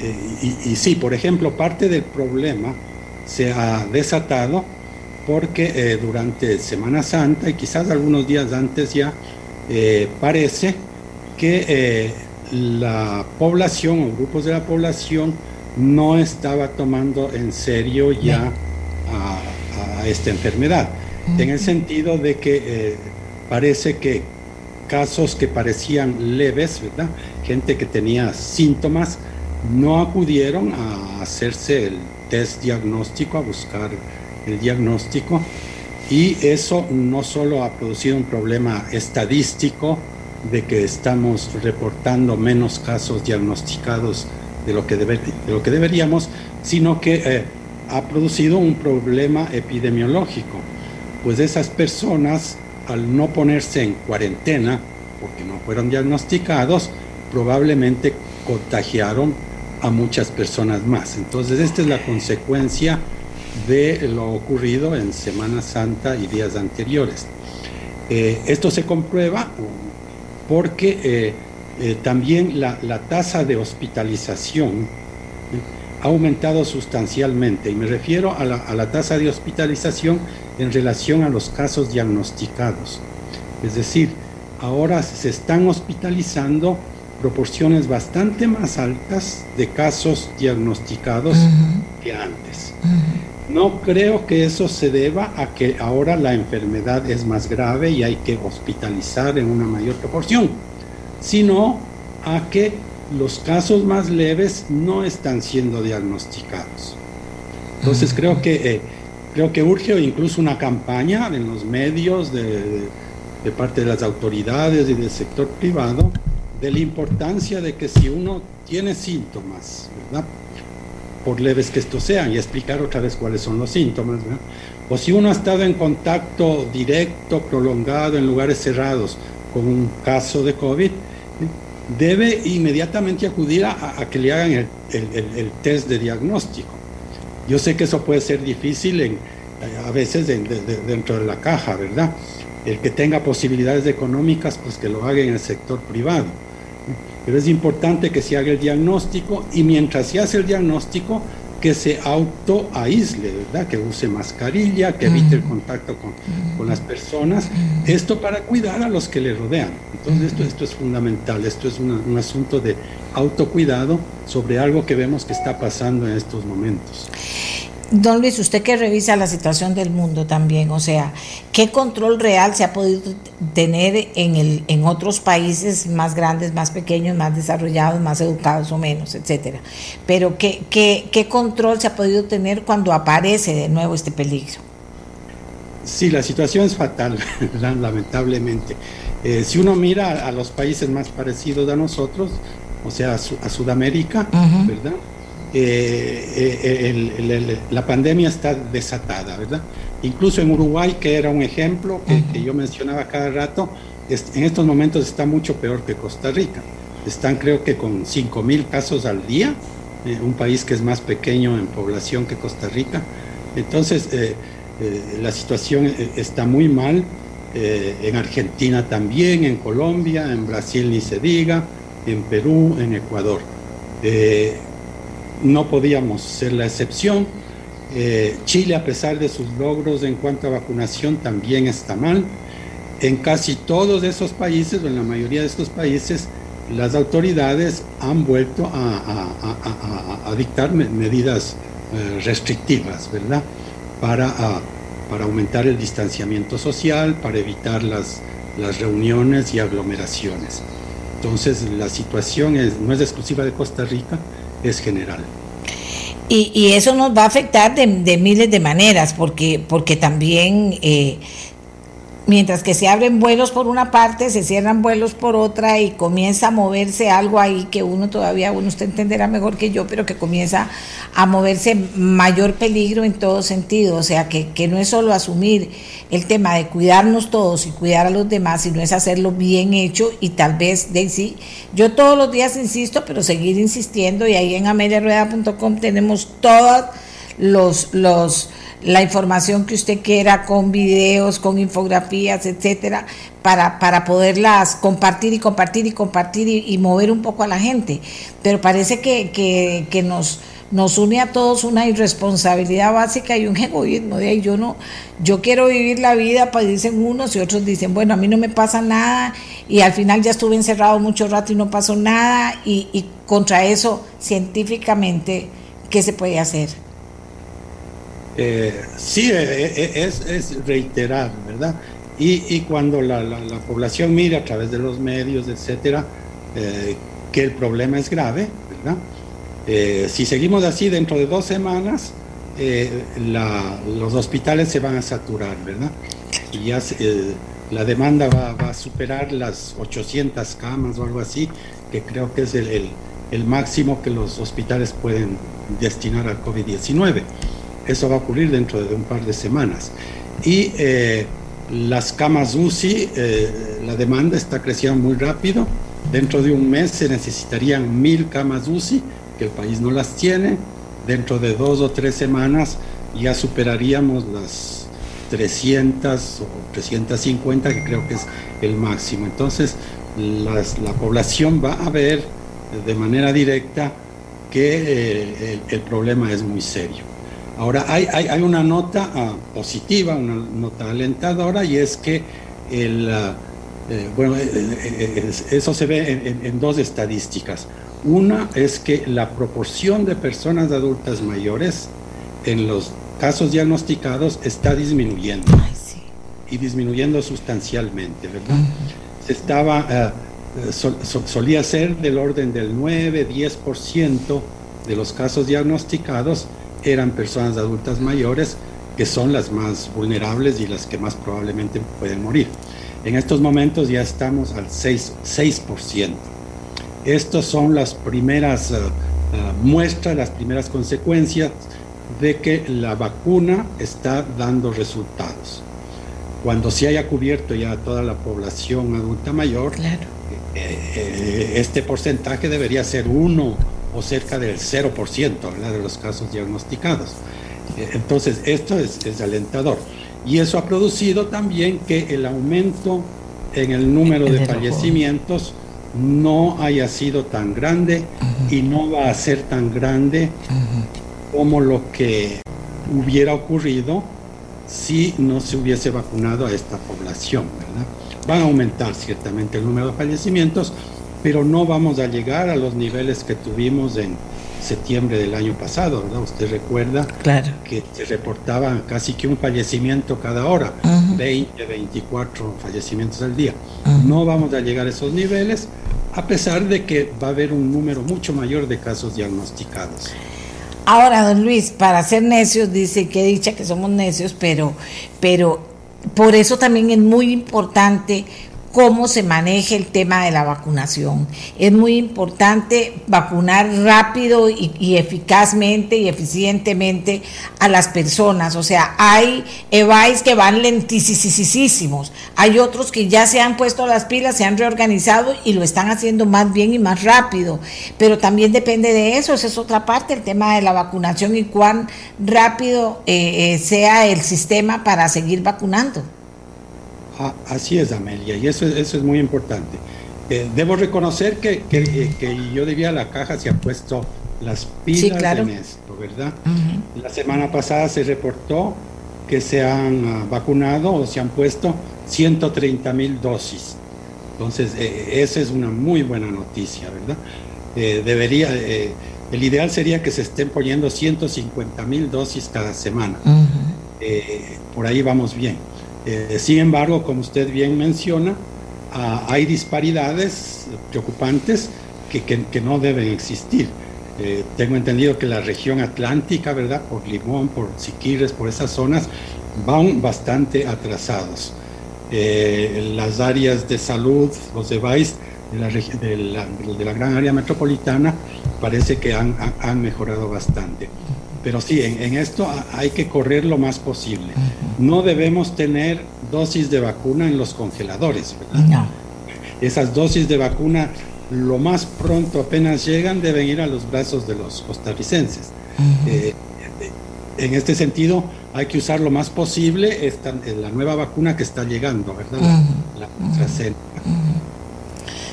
eh, y, y sí, por ejemplo, parte del problema se ha desatado porque eh, durante Semana Santa y quizás algunos días antes ya eh, parece que eh, la población o grupos de la población no estaba tomando en serio ya a, a esta enfermedad, en el sentido de que parece que casos que parecían leves, ¿verdad? Gente que tenía síntomas, no acudieron a hacerse el test diagnóstico, a buscar el diagnóstico, y eso no solo ha producido un problema estadístico de que estamos reportando menos casos diagnosticados de lo que, de lo que deberíamos, sino que eh, ha producido un problema epidemiológico, pues esas personas al no ponerse en cuarentena, porque no fueron diagnosticados, probablemente contagiaron a muchas personas más. Entonces, esta es la consecuencia de lo ocurrido en Semana Santa y días anteriores. Eh, esto se comprueba porque eh, eh, también la, la, tasa de hospitalización ha aumentado sustancialmente y me refiero a la, a la tasa de hospitalización en relación a los casos diagnosticados. Es decir, ahora se están hospitalizando proporciones bastante más altas de casos diagnosticados uh -huh. que antes. Uh -huh. No creo que eso se deba a que ahora la enfermedad es más grave y hay que hospitalizar en una mayor proporción, sino a que los casos más leves no están siendo diagnosticados. Entonces uh -huh. creo que eh, creo que urge incluso una campaña en los medios de, de, de parte de las autoridades y del sector privado de la importancia de que si uno tiene síntomas, ¿verdad? Por leves que estos sean, y explicar otra vez cuáles son los síntomas, ¿verdad? O si uno ha estado en contacto directo, prolongado, en lugares cerrados con un caso de COVID, debe inmediatamente acudir a, que le hagan el, el, el, test de diagnóstico. Yo sé que eso puede ser difícil en, a veces de, dentro de la caja, ¿verdad? El que tenga posibilidades económicas, pues que lo haga en el sector privado pero es importante que se haga el diagnóstico y mientras se hace el diagnóstico que se auto aísle, ¿verdad? Que use mascarilla, que evite el contacto con, con, las personas, esto para cuidar a los que le rodean. Entonces esto, esto es fundamental, esto es una, un asunto de autocuidado sobre algo que vemos que está pasando en estos momentos. Don Luis, usted que revisa la situación del mundo también, o sea, ¿qué control real se ha podido tener en, el, en otros países más grandes, más pequeños, más desarrollados, más educados o menos, etcétera? Pero ¿qué, qué, qué control se ha podido tener cuando aparece de nuevo este peligro? Sí, la situación es fatal, lamentablemente. Eh, si uno mira a, los países más parecidos a nosotros, o sea, a, su, a Sudamérica, uh -huh. ¿verdad? Eh, el, el, el, la pandemia está desatada, ¿verdad? Incluso en Uruguay, que era un ejemplo que, yo mencionaba cada rato, es, en estos momentos está mucho peor que Costa Rica. Están creo que con 5 mil casos al día, eh, un país que es más pequeño en población que Costa Rica. Entonces, eh, eh la situación eh, está muy mal. en Argentina también, en Colombia, en Brasil ni se diga, en Perú, en Ecuador no podíamos ser la excepción. Eh, Chile, a pesar de sus logros en cuanto a vacunación, también está mal. En casi todos esos países, o en la mayoría de estos países, las autoridades han vuelto a, a, dictar medidas eh, restrictivas, ¿verdad? Para, para aumentar el distanciamiento social, para evitar las, las reuniones y aglomeraciones. Entonces, la situación es, no es exclusiva de Costa Rica, es general. Y, y, eso nos va a afectar de, de, miles de maneras, porque, porque también eh, mientras que se abren vuelos por una parte, se cierran vuelos por otra y comienza a moverse algo ahí que uno todavía, uno usted entenderá mejor que yo, pero que comienza a moverse mayor peligro en todo sentido. O sea, que, que no es solo asumir el tema de cuidarnos todos y cuidar a los demás, sino es hacerlo bien hecho y tal vez, Daisy, yo todos los días insisto, pero seguir insistiendo y ahí en ameliarueda.com tenemos todos los... los la información que usted quiera con videos, con infografías, etcétera, para, para poderlas compartir y compartir y compartir y, mover un poco a la gente. Pero parece que, que, que, nos, nos une a todos una irresponsabilidad básica y un egoísmo. De ahí yo no, yo quiero vivir la vida, pues dicen unos y otros dicen, bueno, a mí no me pasa nada, y al final ya estuve encerrado mucho rato y no pasó nada, y, y contra eso científicamente ¿qué se puede hacer? Eh, sí, eh, eh, es, reiterar, ¿verdad? Y, cuando la, la, la, población mire a través de los medios, etcétera, que el problema es grave, ¿verdad? Si seguimos así dentro de dos semanas, los hospitales se van a saturar, ¿verdad? Y ya la demanda va, a superar las 800 camas o algo así, que creo que es el máximo que los hospitales pueden destinar al COVID-19. Eso va a ocurrir dentro de un par de semanas. Y eh, las camas UCI, eh, la demanda está creciendo muy rápido. Dentro de un mes se necesitarían mil camas UCI, que el país no las tiene. Dentro de dos o tres semanas ya superaríamos las 300 o 350, que creo que es el máximo. Entonces, la población va a ver de manera directa que eh, el, problema es muy serio. Ahora, hay, hay, hay una nota uh, positiva, una nota alentadora, y es que el, uh, eh, bueno, eh, eso se ve en, en, dos estadísticas. Una es que la proporción de personas adultas mayores en los casos diagnosticados está disminuyendo. Ay, sí. Y disminuyendo sustancialmente, ¿verdad? Se estaba... Uh, Sol, sol, solía ser del orden del 9-10% de los casos diagnosticados eran personas adultas mayores que son las más vulnerables y las que más probablemente pueden morir. En estos momentos ya estamos al 6%. 6%. Estas son las primeras uh, uh, muestras, las primeras consecuencias de que la vacuna está dando resultados. Cuando se haya cubierto ya toda la población adulta mayor, claro eh, este porcentaje debería ser uno o cerca del 0% ¿verdad? de los casos diagnosticados. Eh, entonces, esto es, es, alentador. Y eso ha producido también que el aumento en el número de fallecimientos no haya sido tan grande uh -huh. y no va a ser tan grande uh -huh. como lo que hubiera ocurrido si no se hubiese vacunado a esta población, ¿verdad? van a aumentar ciertamente el número de fallecimientos, pero no vamos a llegar a los niveles que tuvimos en septiembre del año pasado, ¿verdad? Usted recuerda claro. que se reportaban casi que un fallecimiento cada hora, uh -huh. 20, 24 fallecimientos al día. Uh -huh. No vamos a llegar a esos niveles, a pesar de que va a haber un número mucho mayor de casos diagnosticados. Ahora, don Luis, para ser necios, dice que dicha que somos necios, pero, pero por eso también es muy importante cómo se maneja el tema de la vacunación. Es muy importante vacunar rápido y, y, eficazmente y eficientemente a las personas. O sea, hay EVAIS que van lentísimos, hay otros que ya se han puesto las pilas, se han reorganizado y lo están haciendo más bien y más rápido. Pero también depende de eso, esa es otra parte, el tema de la vacunación y cuán rápido eh, eh, sea el sistema para seguir vacunando. Ah, así es, Amelia, y eso, eso es muy importante. Eh, debo reconocer que, que, eh, que, yo diría la caja se ha puesto las pilas sí, claro. en esto, ¿verdad? Uh -huh. La semana pasada se reportó que se han uh, vacunado o se han puesto 130 mil dosis. Entonces, eh, esa es una muy buena noticia, ¿verdad? Eh, debería, eh, el ideal sería que se estén poniendo 150 mil dosis cada semana. Uh -huh. por ahí vamos bien. Eh, sin embargo, como usted bien menciona, uh, hay disparidades preocupantes que, que, no deben existir. Eh, tengo entendido que la región atlántica, ¿verdad? Por Limón, por Siquirres, por esas zonas, van bastante atrasados. Eh, las áreas de salud, los devices de la, de, la, de la gran área metropolitana, parece que han mejorado bastante pero sí, en, en, esto hay que correr lo más posible. Uh. No debemos tener dosis de vacuna en los congeladores. ¿verdad? No. Esas dosis de vacuna, lo más pronto apenas llegan, deben ir a los brazos de los costarricenses. Uh -huh. eh, en este sentido, hay que usar lo más posible esta, la nueva vacuna que está llegando, ¿verdad? Uh -huh. La, la AstraZeneca.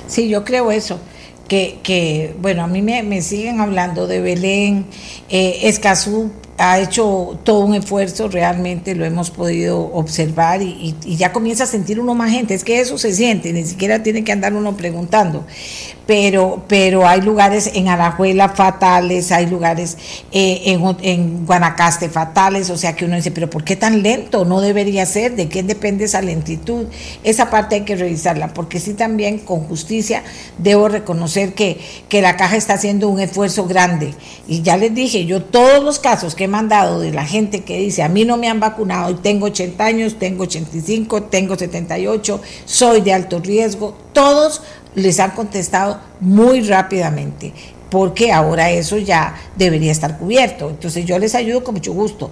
Sí, yo creo eso que, que, bueno, a mí me, me siguen hablando de Belén, eh, Escazú ha hecho todo un esfuerzo, realmente lo hemos podido observar y, y, y, ya comienza a sentir uno más gente, es que eso se siente, ni siquiera tiene que andar uno preguntando. Pero, pero hay lugares en Alajuela fatales, hay lugares eh, en, en Guanacaste fatales, o sea que uno dice, pero ¿por qué tan lento? No debería ser, ¿de quién depende esa lentitud? Esa parte hay que revisarla, porque sí también con justicia debo reconocer que, que la caja está haciendo un esfuerzo grande. Y ya les dije, yo todos los casos que he mandado de la gente que dice, a mí no me han vacunado tengo 80 años, tengo 85, tengo 78, soy de alto riesgo, todos les han contestado muy rápidamente porque ahora eso ya debería estar cubierto. Entonces yo les ayudo con mucho gusto.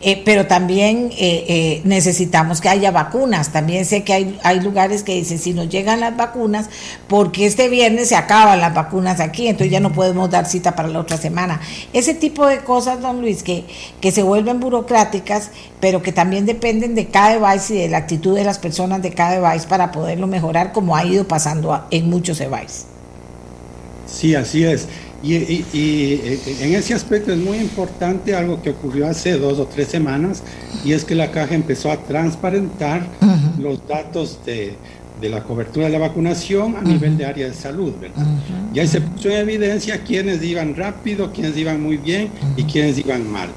Eh, pero también eh, eh, necesitamos que haya vacunas. También sé que hay, hay lugares que dicen, si nos llegan las vacunas, porque este viernes se acaban las vacunas aquí, entonces ya no podemos dar cita para la otra semana. Ese tipo de cosas, don Luis, que, que se vuelven burocráticas, pero que también dependen de cada device y de la actitud de las personas de cada device para poderlo mejorar, como ha ido pasando en muchos devices. Sí, así es. Y, y, y, en ese aspecto es muy importante algo que ocurrió hace dos o tres semanas, y es que la caja empezó a transparentar uh -huh. los datos de, de, la cobertura de la vacunación a uh -huh. nivel de área de salud, ¿verdad? Uh -huh. Y ahí se puso en evidencia quiénes iban rápido, quiénes iban muy bien y quiénes iban mal.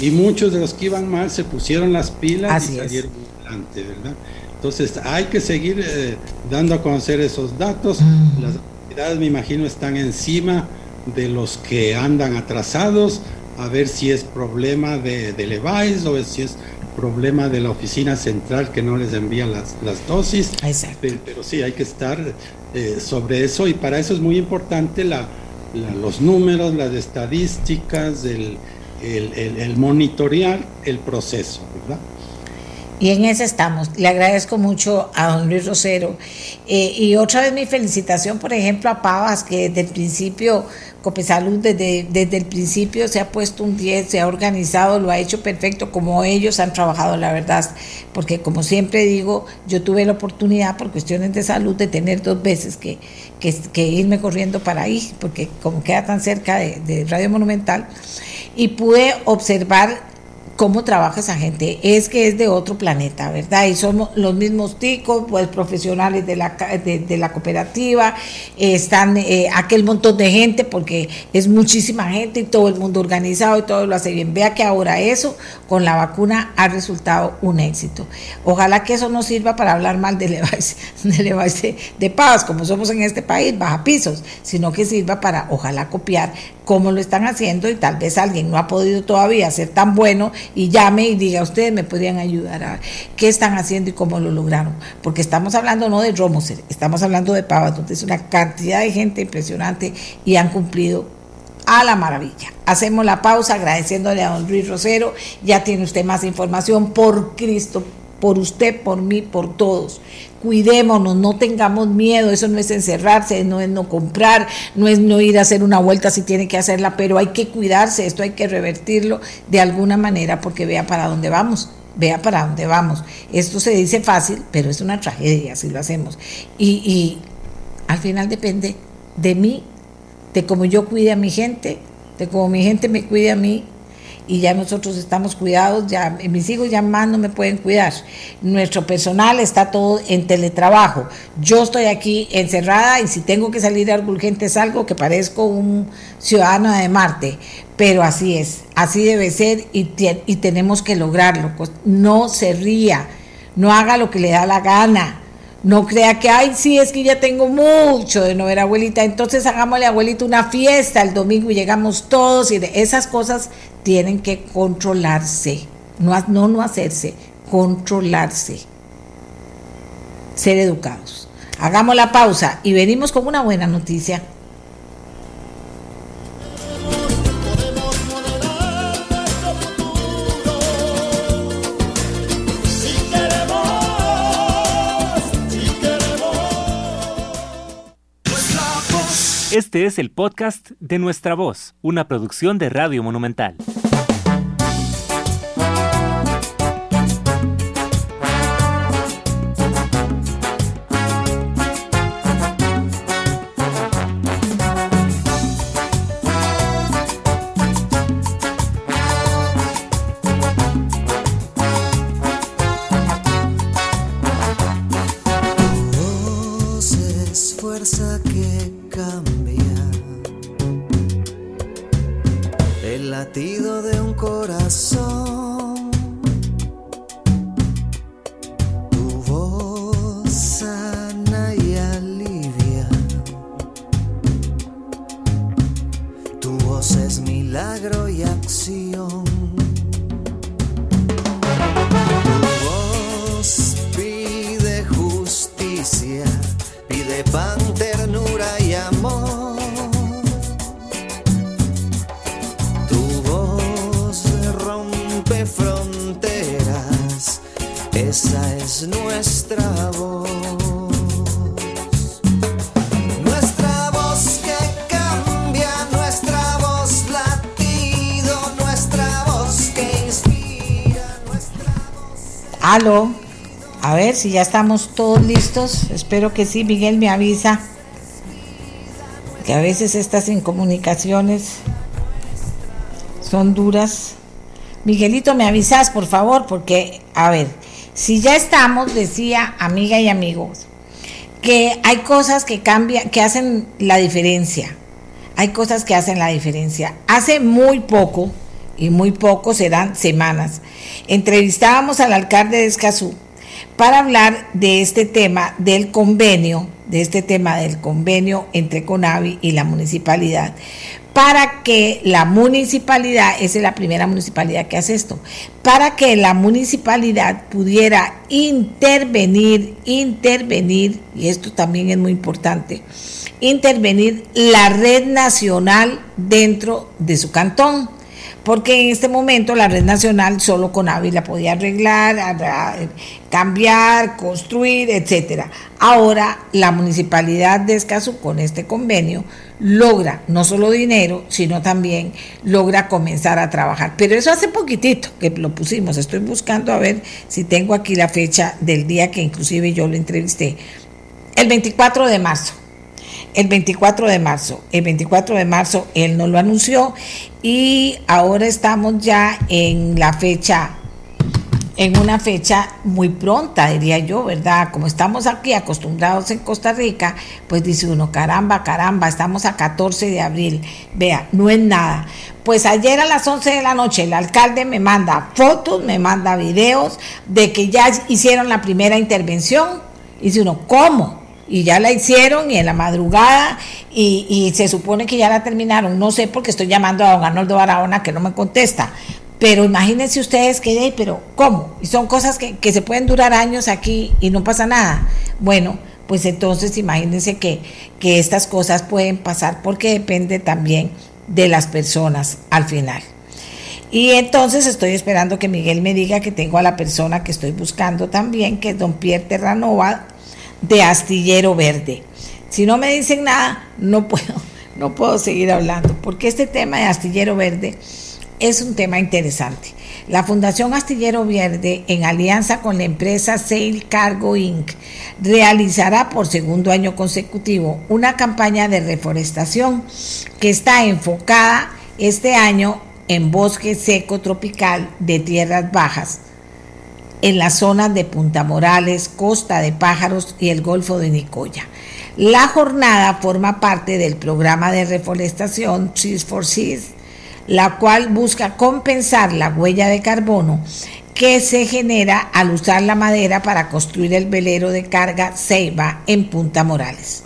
Y muchos de los que iban mal se pusieron las pilas Así y salieron adelante, ¿verdad? Entonces hay que seguir eh, dando a conocer esos datos. Las autoridades, me imagino, están encima de los que andan atrasados, a ver si es problema de, de Levi's o si es problema de la oficina central que no les envía las, las dosis. Pero, pero, sí, hay que estar eh, sobre eso y para eso es muy importante la, la, los números, las estadísticas, el, el, el, el monitorear el proceso. Y en ese estamos. Le agradezco mucho a don Luis Rosero. Eh, y otra vez mi felicitación, por ejemplo, a Pavas, que desde el principio, Copesalud, desde, desde el principio se ha puesto un 10, se ha organizado, lo ha hecho perfecto, como ellos han trabajado, la verdad. Porque como siempre digo, yo tuve la oportunidad por cuestiones de salud de tener dos veces que, que, que irme corriendo para ahí, porque como queda tan cerca de, de Radio Monumental, y pude observar cómo trabaja esa gente, es que es de otro planeta, ¿verdad? Y somos los mismos ticos, pues profesionales de la, de, de la cooperativa, están eh, aquel montón de gente, porque es muchísima gente y todo el mundo organizado y todo lo hace bien. Vea que ahora eso con la vacuna ha resultado un éxito. Ojalá que eso no sirva para hablar mal de Levi's, de, Levi's de, paz, como somos en este país, baja pisos, sino que sirva para, ojalá, copiar cómo lo están haciendo y tal vez alguien no ha podido todavía ser tan bueno y llame y diga, ustedes me podrían ayudar a qué están haciendo y cómo lo lograron. Porque estamos hablando no de Romoser, estamos hablando de Pavas, donde es una cantidad de gente impresionante y han cumplido a la maravilla. Hacemos la pausa agradeciéndole a don Luis Rosero. Ya tiene usted más información por Cristo, por usted, por mí, por todos. Cuidémonos, no tengamos miedo, eso no es encerrarse, no es no comprar, no es no ir a hacer una vuelta si tiene que hacerla, pero hay que cuidarse, esto hay que revertirlo de alguna manera porque vea para dónde vamos vea para dónde vamos. Esto se dice fácil, pero es una tragedia si lo hacemos. Y, y, al final depende de mí, de cómo yo cuide a mi gente, de cómo mi gente me cuide a mí. Y ya nosotros estamos cuidados, ya mis hijos ya más no me pueden cuidar. Nuestro personal está todo en teletrabajo. Yo estoy aquí encerrada y si tengo que salir de algo urgente salgo que parezco un ciudadano de Marte pero así es, así debe ser y, y, tenemos que lograrlo. No se ría, no haga lo que le da la gana. No crea que, ay, sí, es que ya tengo mucho de no ver abuelita, entonces hagámosle abuelita una fiesta el domingo y llegamos todos y de esas cosas tienen que controlarse, no, no, no hacerse, controlarse, ser educados. Hagamos la pausa y venimos con una buena noticia. Este es el podcast de Nuestra Voz, una producción de Radio Monumental. Aló, a ver si ya estamos todos listos. Espero que sí, Miguel me avisa. Que a veces estas incomunicaciones son duras. Miguelito, me avisas, por favor, porque, a ver, si ya estamos, decía amiga y amigos, que hay cosas que cambian, que hacen la diferencia. Hay cosas que hacen la diferencia. Hace muy poco, y muy poco serán semanas, entrevistábamos al alcalde de Escazú para hablar de este tema del convenio, de este tema del convenio entre Conavi y la municipalidad, para que la municipalidad, esa es la primera municipalidad que hace esto, para que la municipalidad pudiera intervenir, intervenir, y esto también es muy importante, intervenir la red nacional dentro de su cantón porque en este momento la red nacional solo con la podía arreglar, cambiar, construir, etcétera. Ahora la municipalidad de Escazú con este convenio logra no solo dinero, sino también logra comenzar a trabajar. Pero eso hace poquitito que lo pusimos. Estoy buscando a ver si tengo aquí la fecha del día que inclusive yo lo entrevisté. El 24 de marzo el 24 de marzo. El 24 de marzo él nos lo anunció y ahora estamos ya en la fecha, en una fecha muy pronta, diría yo, ¿verdad? Como estamos aquí acostumbrados en Costa Rica, pues dice uno, caramba, caramba, estamos a 14 de abril. Vea, no es nada. Pues ayer a las 11 de la noche el alcalde me manda fotos, me manda videos de que ya hicieron la primera intervención. Dice uno, ¿cómo? Y ya la hicieron y en la madrugada y, y se supone que ya la terminaron. No sé porque estoy llamando a don Arnoldo Barahona que no me contesta. Pero imagínense ustedes que, "Ey, pero ¿cómo? Y son cosas que, que se pueden durar años aquí y no pasa nada. Bueno, pues entonces imagínense que, que estas cosas pueden pasar porque depende también de las personas al final. Y entonces estoy esperando que Miguel me diga que tengo a la persona que estoy buscando también, que es don Pierre Terranova, de Astillero Verde. Si no me dicen nada, no puedo, no puedo seguir hablando, porque este tema de Astillero Verde es un tema interesante. La Fundación Astillero Verde, en alianza con la empresa Sail Cargo Inc., realizará por segundo año consecutivo una campaña de reforestación que está enfocada este año en bosque seco tropical de tierras bajas en las zonas de Punta Morales, Costa de Pájaros y el Golfo de Nicoya. La jornada forma parte del programa de reforestación Trees for Seas, la cual busca compensar la huella de carbono que se genera al usar la madera para construir el velero de carga Ceiba en Punta Morales.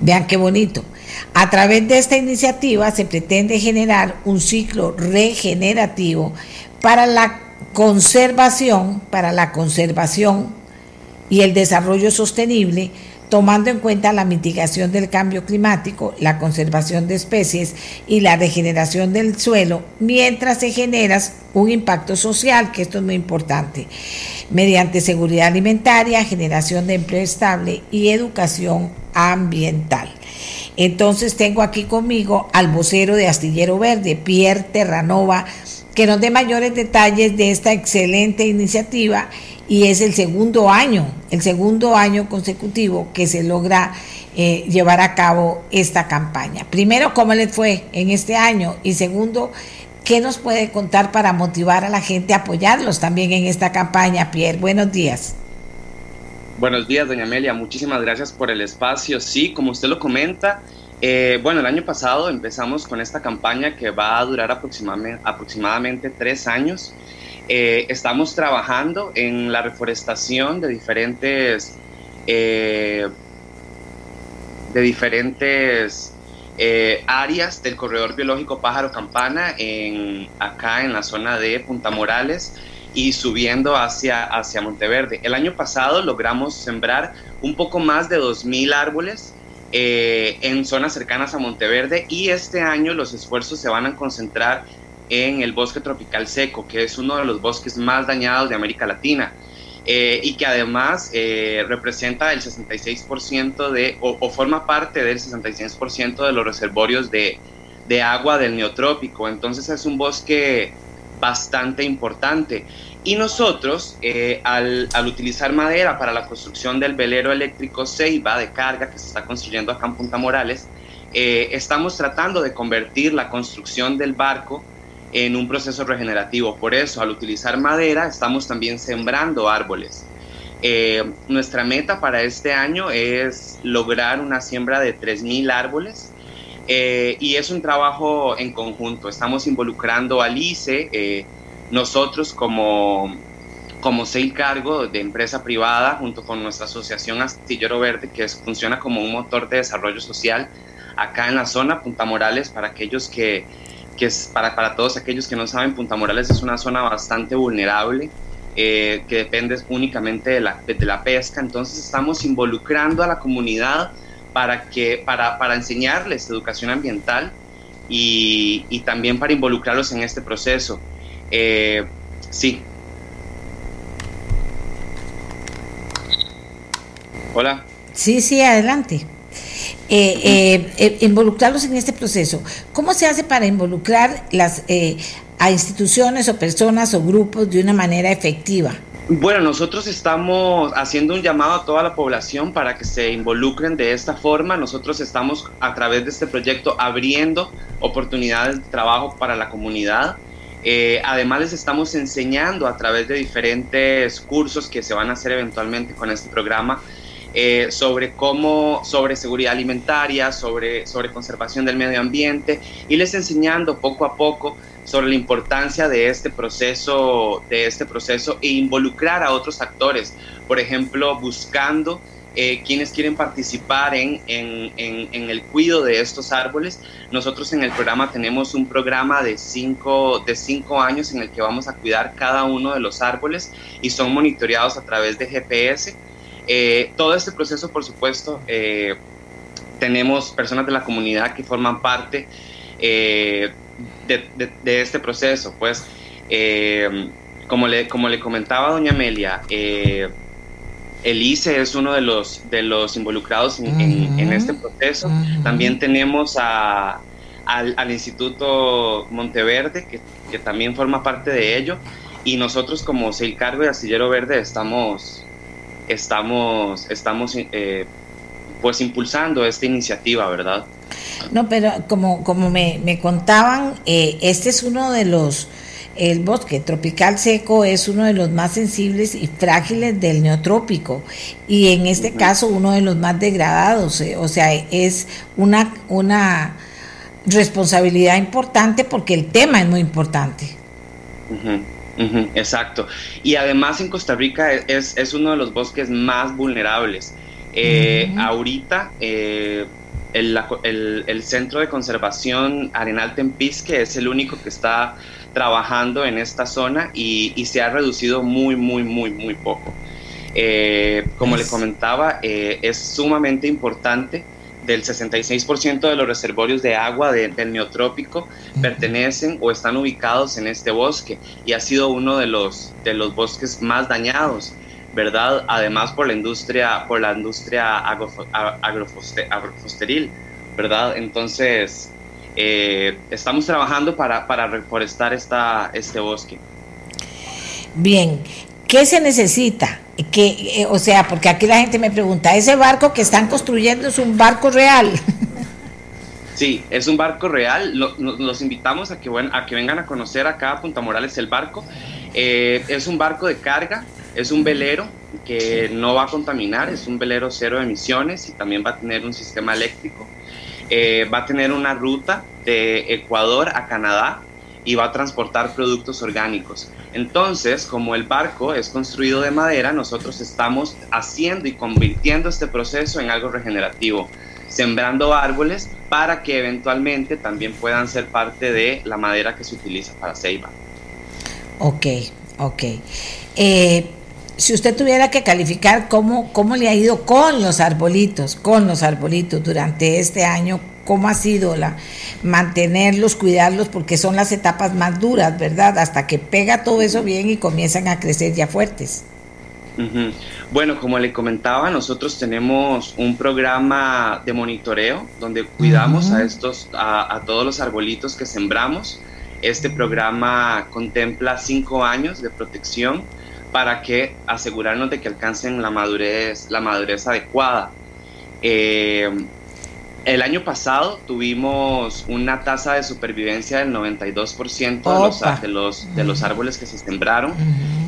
Vean qué bonito. A través de esta iniciativa se pretende generar un ciclo regenerativo para la conservación, para la conservación y el desarrollo sostenible, tomando en cuenta la mitigación del cambio climático, la conservación de especies y la regeneración del suelo, mientras se genera un impacto social, que esto es muy importante, mediante seguridad alimentaria, generación de empleo estable y educación ambiental. Entonces tengo aquí conmigo al vocero de Astillero Verde, Pierre Terranova, que nos dé mayores detalles de esta excelente iniciativa y es el segundo año, el segundo año consecutivo que se logra eh, llevar a cabo esta campaña. Primero, ¿cómo les fue en este año? Y segundo, ¿qué nos puede contar para motivar a la gente a apoyarlos también en esta campaña? Pierre, buenos días. Buenos días, doña Amelia. Muchísimas gracias por el espacio. Sí, como usted lo comenta, Eh, bueno, el año pasado empezamos con esta campaña que va a durar aproximadamente, tres años. Eh, estamos trabajando en la reforestación de diferentes, eh, de diferentes áreas del corredor biológico Pájaro Campana en, acá en la zona de Punta Morales y subiendo hacia, hacia Monteverde. El año pasado logramos sembrar un poco más de 2.000 árboles eh, en zonas cercanas a Monteverde y este año los esfuerzos se van a concentrar en el bosque tropical seco, que es uno de los bosques más dañados de América Latina. eh, y que además eh, representa el 66% de, o, forma parte del 66% de los reservorios de, de agua del neotrópico. Entonces es un bosque bastante importante. Y nosotros, eh, al, al, utilizar madera para la construcción del velero eléctrico Ceiba de carga que se está construyendo acá en Punta Morales, eh, estamos tratando de convertir la construcción del barco en un proceso regenerativo. Por eso, al utilizar madera, estamos también sembrando árboles. Eh, nuestra meta para este año es lograr una siembra de 3.000 árboles eh, y es un trabajo en conjunto. Estamos involucrando al ICE, eh, nosotros como, como SEIL Cargo de empresa privada, junto con nuestra asociación Astillero Verde, que es, funciona como un motor de desarrollo social acá en la zona, Punta Morales, para aquellos que, que es para, para todos aquellos que no saben, Punta Morales es una zona bastante vulnerable. Eh, que depende únicamente de la, de la pesca, entonces estamos involucrando a la comunidad para, que, para, para enseñarles educación ambiental y, y, también para involucrarlos en este proceso. Eh, sí. Hola. Sí, sí, adelante. Eh, eh, eh, involucrarlos en este proceso. ¿Cómo se hace para involucrar las, a instituciones o personas o grupos de una manera efectiva? Bueno, nosotros estamos haciendo un llamado a toda la población para que se involucren de esta forma. Nosotros estamos a través de este proyecto abriendo oportunidades de trabajo para la comunidad. Eh, además les estamos enseñando a través de diferentes cursos que se van a hacer eventualmente con este programa eh, sobre cómo, sobre seguridad alimentaria, sobre, sobre conservación del medio ambiente y les enseñando poco a poco sobre la importancia de este proceso, de este proceso e involucrar a otros actores, por ejemplo, buscando eh, quienes quieren participar en, en, en, en, el cuidado de estos árboles. Nosotros en el programa tenemos un programa de cinco, de cinco años en el que vamos a cuidar cada uno de los árboles y son monitoreados a través de GPS. Eh, todo este proceso, por supuesto, eh, tenemos personas de la comunidad que forman parte eh, de, de, de, este proceso. Pues, como, le, como le comentaba doña Amelia, el ICE es uno de los, de los involucrados en, uh -huh. en, en este proceso. Uh -huh. También tenemos a, al, al, Instituto Monteverde, que, que, también forma parte de ello. Y nosotros como SEIL Cargo de Astillero Verde estamos, estamos, estamos eh, pues impulsando esta iniciativa, ¿verdad? No, pero como, como me, me contaban, eh, este es uno de los el bosque tropical seco es uno de los más sensibles y frágiles del neotrópico y en este uh -huh. caso uno de los más degradados, eh, o sea, es una, una responsabilidad importante porque el tema es muy importante. Uh -huh. Uh -huh, exacto. Y además en Costa Rica es, es, uno de los bosques más vulnerables. Eh, ahorita eh, el, el, el, Centro de Conservación Arenal Tempisque es el único que está trabajando en esta zona y, y se ha reducido muy, muy, muy, muy poco. Eh, como es. le comentaba, es sumamente importante. Del 66% de los reservorios de agua de, del neotrópico pertenecen o están ubicados en este bosque y ha sido uno de los, de los bosques más dañados. ¿verdad? Además por la industria, por la industria agrofosteril, ¿verdad? Entonces, eh, estamos trabajando para, para reforestar esta, este bosque. Bien, ¿qué se necesita? Que, eh, o sea, porque aquí la gente me pregunta, ¿ese barco que están construyendo es un barco real? Sí, es un barco real. Lo, lo, los invitamos a que, bueno, a que vengan a conocer acá a Punta Morales el barco. Eh, es un barco de carga, es un velero que no va a contaminar, es un velero cero emisiones y también va a tener un sistema eléctrico. eh, va a tener una ruta de Ecuador a Canadá y va a transportar productos orgánicos. Entonces, como el barco es construido de madera, nosotros estamos haciendo y convirtiendo este proceso en algo regenerativo, sembrando árboles para que eventualmente también puedan ser parte de la madera que se utiliza para ceiba. Ok, ok. Eh, si usted tuviera que calificar cómo, cómo le ha ido con los arbolitos, con los arbolitos durante este año, cómo ha sido la mantenerlos, cuidarlos, porque son las etapas más duras, ¿verdad? Hasta que pega todo eso bien y comienzan a crecer ya fuertes. Bueno, como le comentaba, nosotros tenemos un programa de monitoreo donde cuidamos a estos, a, a todos los arbolitos que sembramos. Este programa contempla cinco años de protección para que asegurarnos de que alcancen la madurez, la madurez adecuada. Eh, el año pasado tuvimos una tasa de supervivencia del 92% de los, de, los, de los árboles que se sembraron.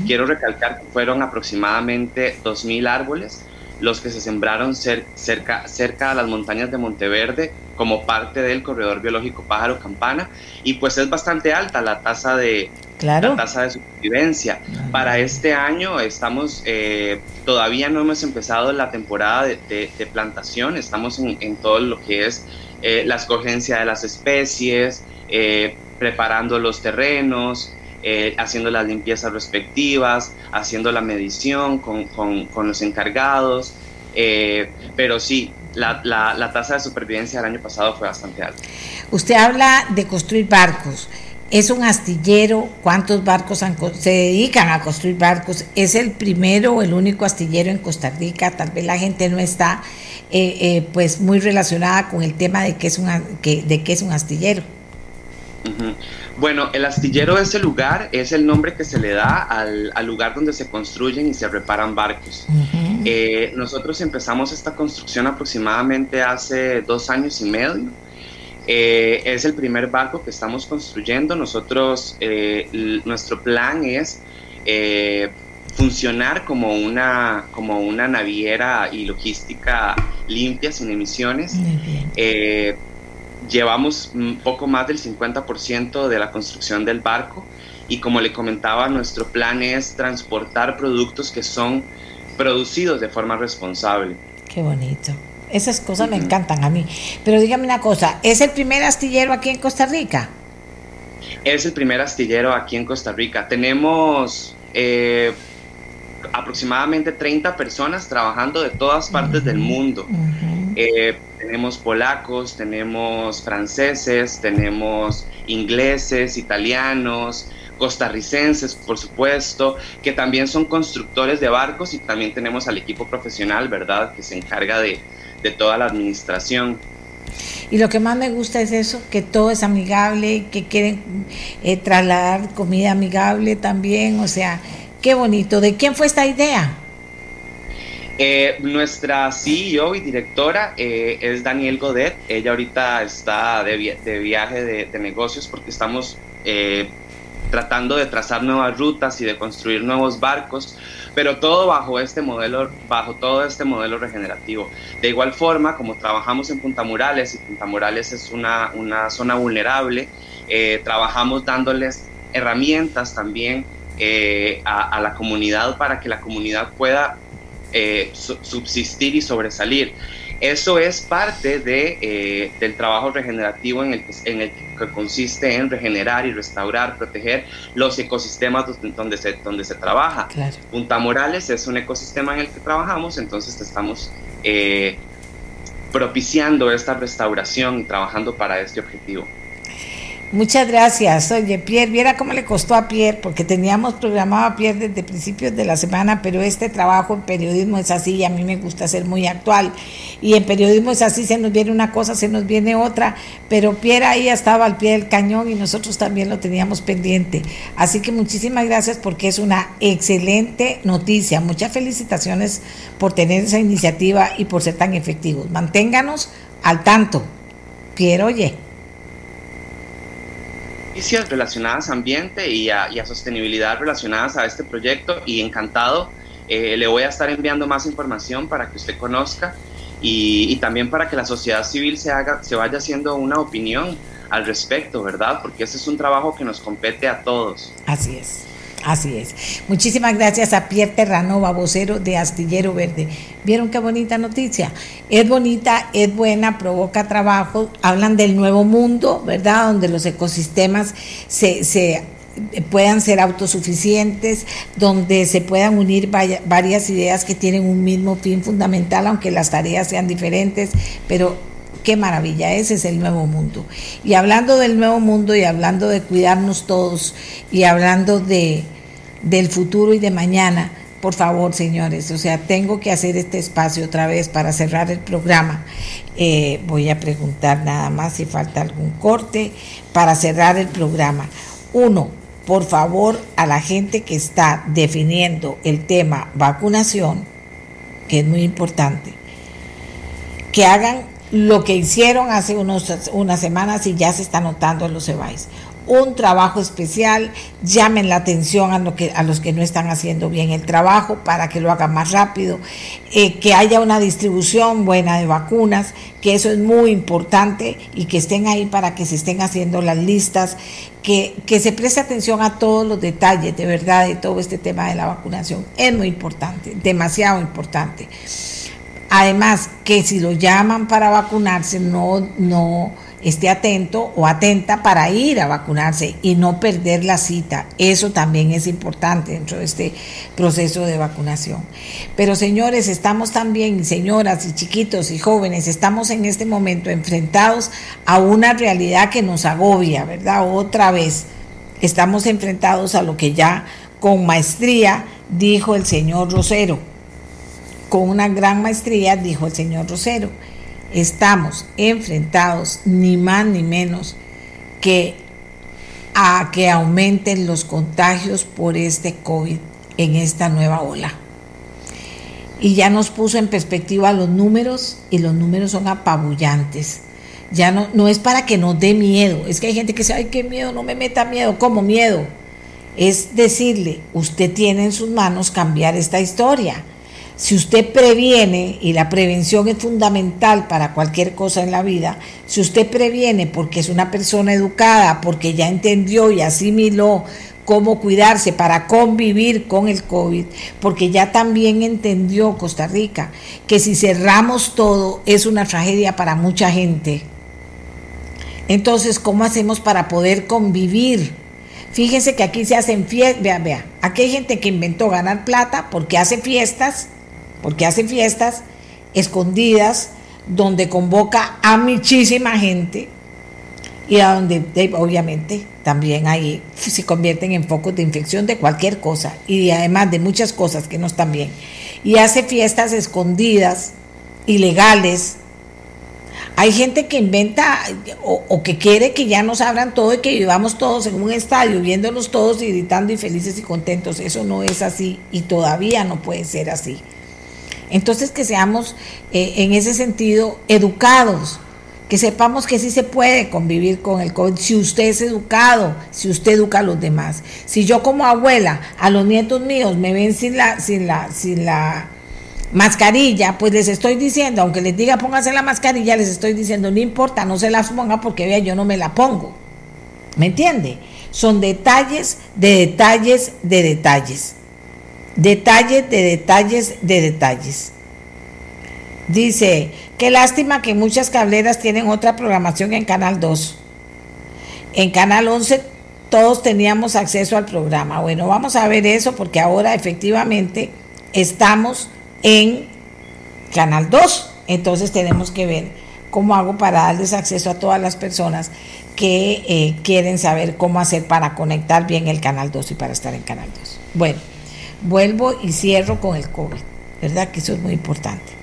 Quiero recalcar que fueron aproximadamente 2.000 árboles los que se sembraron cer- cerca, cerca a las montañas de Monteverde como parte del corredor biológico Pájaro Campana y pues es bastante alta la tasa de, Claro. la tasa de supervivencia. Para este año estamos, eh, todavía no hemos empezado la temporada de, de- de plantación, estamos en, en todo lo que es eh, la escogencia de las especies, eh, preparando los terrenos, eh, haciendo las limpiezas respectivas, haciendo la medición con, con- con los encargados, eh, pero sí, la, la- la tasa de supervivencia del año pasado fue bastante alta. Usted habla de construir barcos. Es un astillero. ¿Cuántos barcos han se dedican a construir barcos? ¿Es el primero o el único astillero en Costa Rica? Tal vez la gente no está eh, eh, pues muy relacionada con el tema de que es un, que, de que es un astillero. Ujú. Bueno, el astillero es el lugar, es el nombre que se le da al, al lugar donde se construyen y se reparan barcos. Eh, nosotros empezamos esta construcción aproximadamente hace dos años y medio. Eh, es el primer barco que estamos construyendo. Nosotros, eh, nuestro plan es eh, funcionar como una, como una naviera y logística limpia, sin emisiones. Llevamos un poco más del 50% de la construcción del barco y como le comentaba, nuestro plan es transportar productos que son producidos de forma responsable. Qué bonito. Esas cosas me encantan a mí. Pero dígame una cosa, ¿es el primer astillero aquí en Costa Rica? Es el primer astillero aquí en Costa Rica. Tenemos eh, aproximadamente 30 personas trabajando de todas partes del mundo. Eh, tenemos polacos, tenemos franceses, tenemos ingleses, italianos, costarricenses, por supuesto, que también son constructores de barcos y también tenemos al equipo profesional, ¿verdad?, que se encarga de, de toda la administración. Y lo que más me gusta es eso, que todo es amigable, que quieren eh, trasladar comida amigable también, o sea, qué bonito. ¿De quién fue esta idea? Eh, nuestra CEO y directora eh, es Daniel Godet. Ella ahorita está de, via- de viaje de, negocios porque estamos eh, tratando de trazar nuevas rutas y de construir nuevos barcos, pero todo bajo este modelo, bajo todo este modelo regenerativo. De igual forma, como trabajamos en Punta Murales y Punta Murales es una, una zona vulnerable, trabajamos dándoles herramientas también a la comunidad para que la comunidad pueda eh, su- subsistir y sobresalir. Eso es parte de, eh, del trabajo regenerativo en el, que, en el que consiste en regenerar y restaurar, proteger los ecosistemas donde, donde se, donde se trabaja. Claro. Punta Morales es un ecosistema en el que trabajamos, entonces estamos eh, propiciando esta restauración y trabajando para este objetivo. Muchas gracias. Oye, Pierre, viera cómo le costó a Pierre, porque teníamos programado a Pierre desde principios de la semana, pero este trabajo en periodismo es así y a mí me gusta ser muy actual. Y en periodismo es así, se nos viene una cosa, se nos viene otra, pero Pierre ahí estaba al pie del cañón y nosotros también lo teníamos pendiente. Así que muchísimas gracias porque es una excelente noticia. Muchas felicitaciones por tener esa iniciativa y por ser tan efectivos. Manténganos al tanto. Pierre, oye. Relacionadas a ambiente y a, y a sostenibilidad relacionadas a este proyecto y encantado eh, le voy a estar enviando más información para que usted conozca y, y también para que la sociedad civil se, haga, se vaya haciendo una opinión al respecto, ¿verdad? Porque ese es un trabajo que nos compete a todos. Así es. Así es. Muchísimas gracias a Pierre Terranova, vocero de Astillero Verde. ¿Vieron qué bonita noticia? Es bonita, es buena, provoca trabajo. Hablan del nuevo mundo, ¿verdad? Donde los ecosistemas se, se puedan ser autosuficientes, donde se puedan unir varias ideas que tienen un mismo fin fundamental, aunque las tareas sean diferentes, pero qué maravilla, ese es el nuevo mundo. Y hablando del nuevo mundo y hablando de cuidarnos todos y hablando de del futuro y de mañana, por favor, señores, o sea, tengo que hacer este espacio otra vez para cerrar el programa. Eh, voy a preguntar nada más si falta algún corte para cerrar el programa. Uno, por favor, a la gente que está definiendo el tema vacunación, que es muy importante, que hagan lo que hicieron hace unos, unas semanas y ya se está notando en los EBAIS. Un trabajo especial, llamen la atención a, lo que, a los que no están haciendo bien el trabajo para que lo hagan más rápido, eh, que haya una distribución buena de vacunas, que eso es muy importante y que estén ahí para que se estén haciendo las listas, que, que se preste atención a todos los detalles de verdad de todo este tema de la vacunación. Es muy importante, demasiado importante. Además, que si lo llaman para vacunarse, no, no esté atento o atenta para ir a vacunarse y no perder la cita. Eso también es importante dentro de este proceso de vacunación. Pero señores, estamos también, señoras y chiquitos y jóvenes, estamos en este momento enfrentados a una realidad que nos agobia, ¿verdad? Otra vez, estamos enfrentados a lo que ya con maestría dijo el señor Rosero con una gran maestría, dijo el señor Rosero, estamos enfrentados ni más ni menos que a que aumenten los contagios por este COVID en esta nueva ola. Y ya nos puso en perspectiva los números y los números son apabullantes. Ya no, no es para que nos dé miedo, es que hay gente que dice, ay, qué miedo, no me meta miedo, ¿cómo miedo? Es decirle, usted tiene en sus manos cambiar esta historia. Si usted previene, y la prevención es fundamental para cualquier cosa en la vida, si usted previene porque es una persona educada, porque ya entendió y asimiló cómo cuidarse para convivir con el COVID, porque ya también entendió Costa Rica que si cerramos todo es una tragedia para mucha gente. Entonces, ¿cómo hacemos para poder convivir? Fíjense que aquí se hacen fiestas, vea, vea, aquí hay gente que inventó ganar plata porque hace fiestas porque hace fiestas escondidas donde convoca a muchísima gente y a donde de- obviamente también ahí se convierten en focos de infección de cualquier cosa y además de muchas cosas que no están bien. Y hace fiestas escondidas, ilegales. Hay gente que inventa o, o que quiere que ya nos abran todo y que vivamos todos en un estadio, viéndonos todos y gritando y felices y contentos. Eso no es así y todavía no puede ser así. Entonces que seamos eh, en ese sentido educados, que sepamos que sí se puede convivir con el COVID, si usted es educado, si usted educa a los demás. Si yo como abuela, a los nietos míos me ven sin la, sin la, sin la mascarilla, pues les estoy diciendo, aunque les diga pónganse la mascarilla, les estoy diciendo, no importa, no se las ponga porque vea, yo no me la pongo. ¿Me entiende? Son detalles de detalles de detalles. Detalles de detalles de detalles. Dice, qué lástima que muchas cableras tienen otra programación en Canal 2. En Canal 11 todos teníamos acceso al programa. Bueno, vamos a ver eso porque ahora efectivamente estamos en Canal 2. Entonces tenemos que ver cómo hago para darles acceso a todas las personas que eh, quieren saber cómo hacer para conectar bien el Canal 2 y para estar en Canal 2. Bueno, vuelvo y cierro con el COVID, ¿verdad? Que eso es muy importante.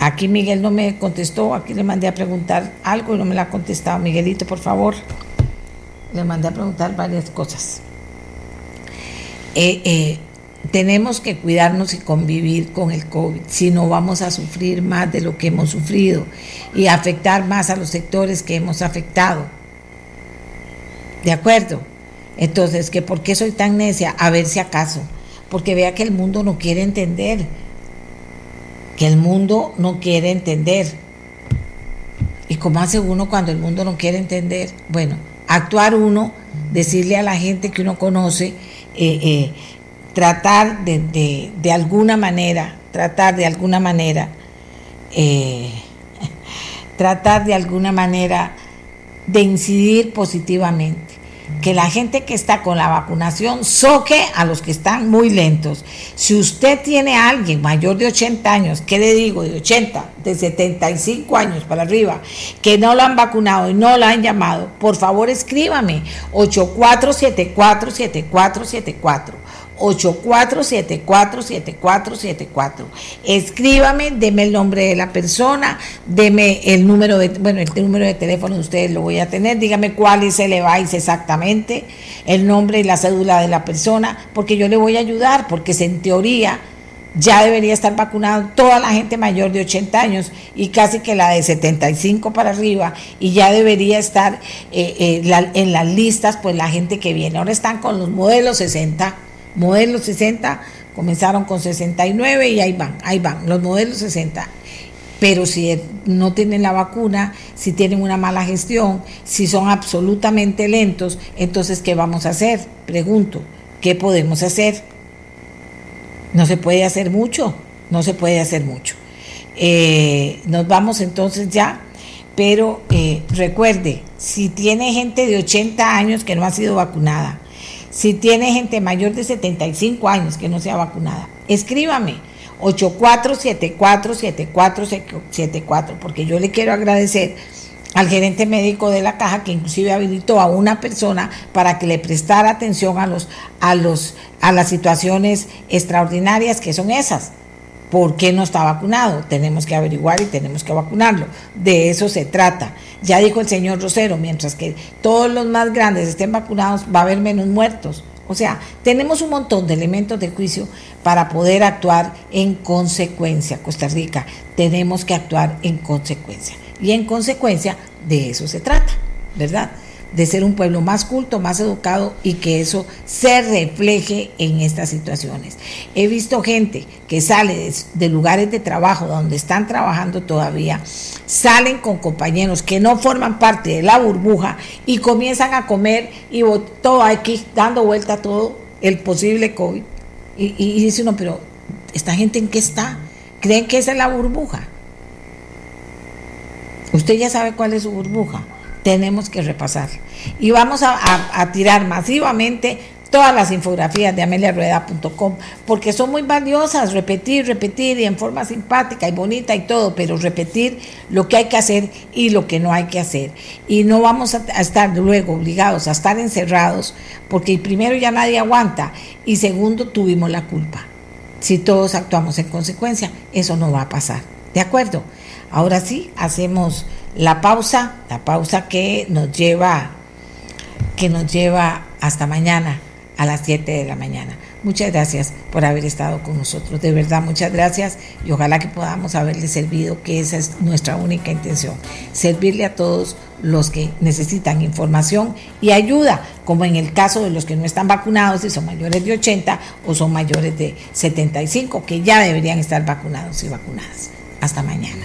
Aquí Miguel no me contestó, aquí le mandé a preguntar algo y no me la ha contestado. Miguelito, por favor. Le mandé a preguntar varias cosas. Eh, eh, tenemos que cuidarnos y convivir con el COVID, si no vamos a sufrir más de lo que hemos sufrido y afectar más a los sectores que hemos afectado. ¿De acuerdo? Entonces, ¿que ¿por qué soy tan necia? A ver si acaso. Porque vea que el mundo no quiere entender. que el mundo no quiere entender. ¿Y cómo hace uno cuando el mundo no quiere entender? Bueno, actuar uno, decirle a la gente que uno conoce, eh, eh, tratar de, de, alguna manera, tratar de alguna manera, eh, tratar de alguna manera de incidir positivamente que la gente que está con la vacunación soque a los que están muy lentos. Si usted tiene a alguien mayor de 80 años, ¿qué le digo? De 80, de 75 años para arriba, que no lo han vacunado y no lo han llamado, por favor escríbame 84747474. 84747474. Escríbame, deme el nombre de la persona, deme el número de, bueno, el número de teléfono de ustedes lo voy a tener, dígame cuál es el EVAIS exactamente, el nombre y la cédula de la persona, porque yo le voy a ayudar, porque en teoría ya debería estar vacunado toda la gente mayor de 80 años y casi que la de 75 para arriba y ya debería estar eh, eh, en las listas pues la gente que viene. Ahora están con los modelos 60 modelos 60 comenzaron con 69 y ahí van, ahí van, los modelos 60. Pero si no tienen la vacuna, si tienen una mala gestión, si son absolutamente lentos, entonces ¿qué vamos a hacer? Pregunto, ¿qué podemos hacer? No se puede hacer mucho, no se puede hacer mucho. Eh, nos vamos entonces ya, pero eh, recuerde, si tiene gente de 80 años que no ha sido vacunada, si tiene gente mayor de 75 años que no sea vacunada, escríbame 84747474, porque yo le quiero agradecer al gerente médico de la caja que inclusive habilitó a una persona para que le prestara atención a los a los a las situaciones extraordinarias que son esas. ¿Por qué no está vacunado? Tenemos que averiguar y tenemos que vacunarlo. De eso se trata. Ya dijo el señor Rosero, mientras que todos los más grandes estén vacunados, va a haber menos muertos. O sea, tenemos un montón de elementos de juicio para poder actuar en consecuencia. Costa Rica, tenemos que actuar en consecuencia. Y en consecuencia, de eso se trata, ¿verdad? De ser un pueblo más culto, más educado y que eso se refleje en estas situaciones. He visto gente que sale de, lugares de trabajo donde están trabajando todavía, salen con compañeros que no forman parte de la burbuja y comienzan a comer y todo aquí dando vuelta a todo el posible COVID. Y, y dice uno, pero ¿esta gente en qué está? ¿Creen que esa es la burbuja? Usted ya sabe cuál es su burbuja tenemos que repasar. Y vamos a, tirar masivamente todas las infografías de ameliarueda.com, porque son muy valiosas, repetir, repetir y en forma simpática y bonita y todo, pero repetir lo que hay que hacer y lo que no hay que hacer. Y no vamos a estar luego obligados a estar encerrados, porque primero ya nadie aguanta y segundo tuvimos la culpa. Si todos actuamos en consecuencia, eso no va a pasar. ¿De acuerdo? Ahora sí, hacemos la pausa, la pausa que nos lleva que nos lleva hasta mañana a las 7 de la mañana. Muchas gracias por haber estado con nosotros, de verdad muchas gracias y ojalá que podamos haberle servido, que esa es nuestra única intención, servirle a todos los que necesitan información y ayuda, como en el caso de los que no están vacunados y son mayores de 80 o son mayores de 75, que ya deberían estar vacunados y vacunadas. Hasta mañana.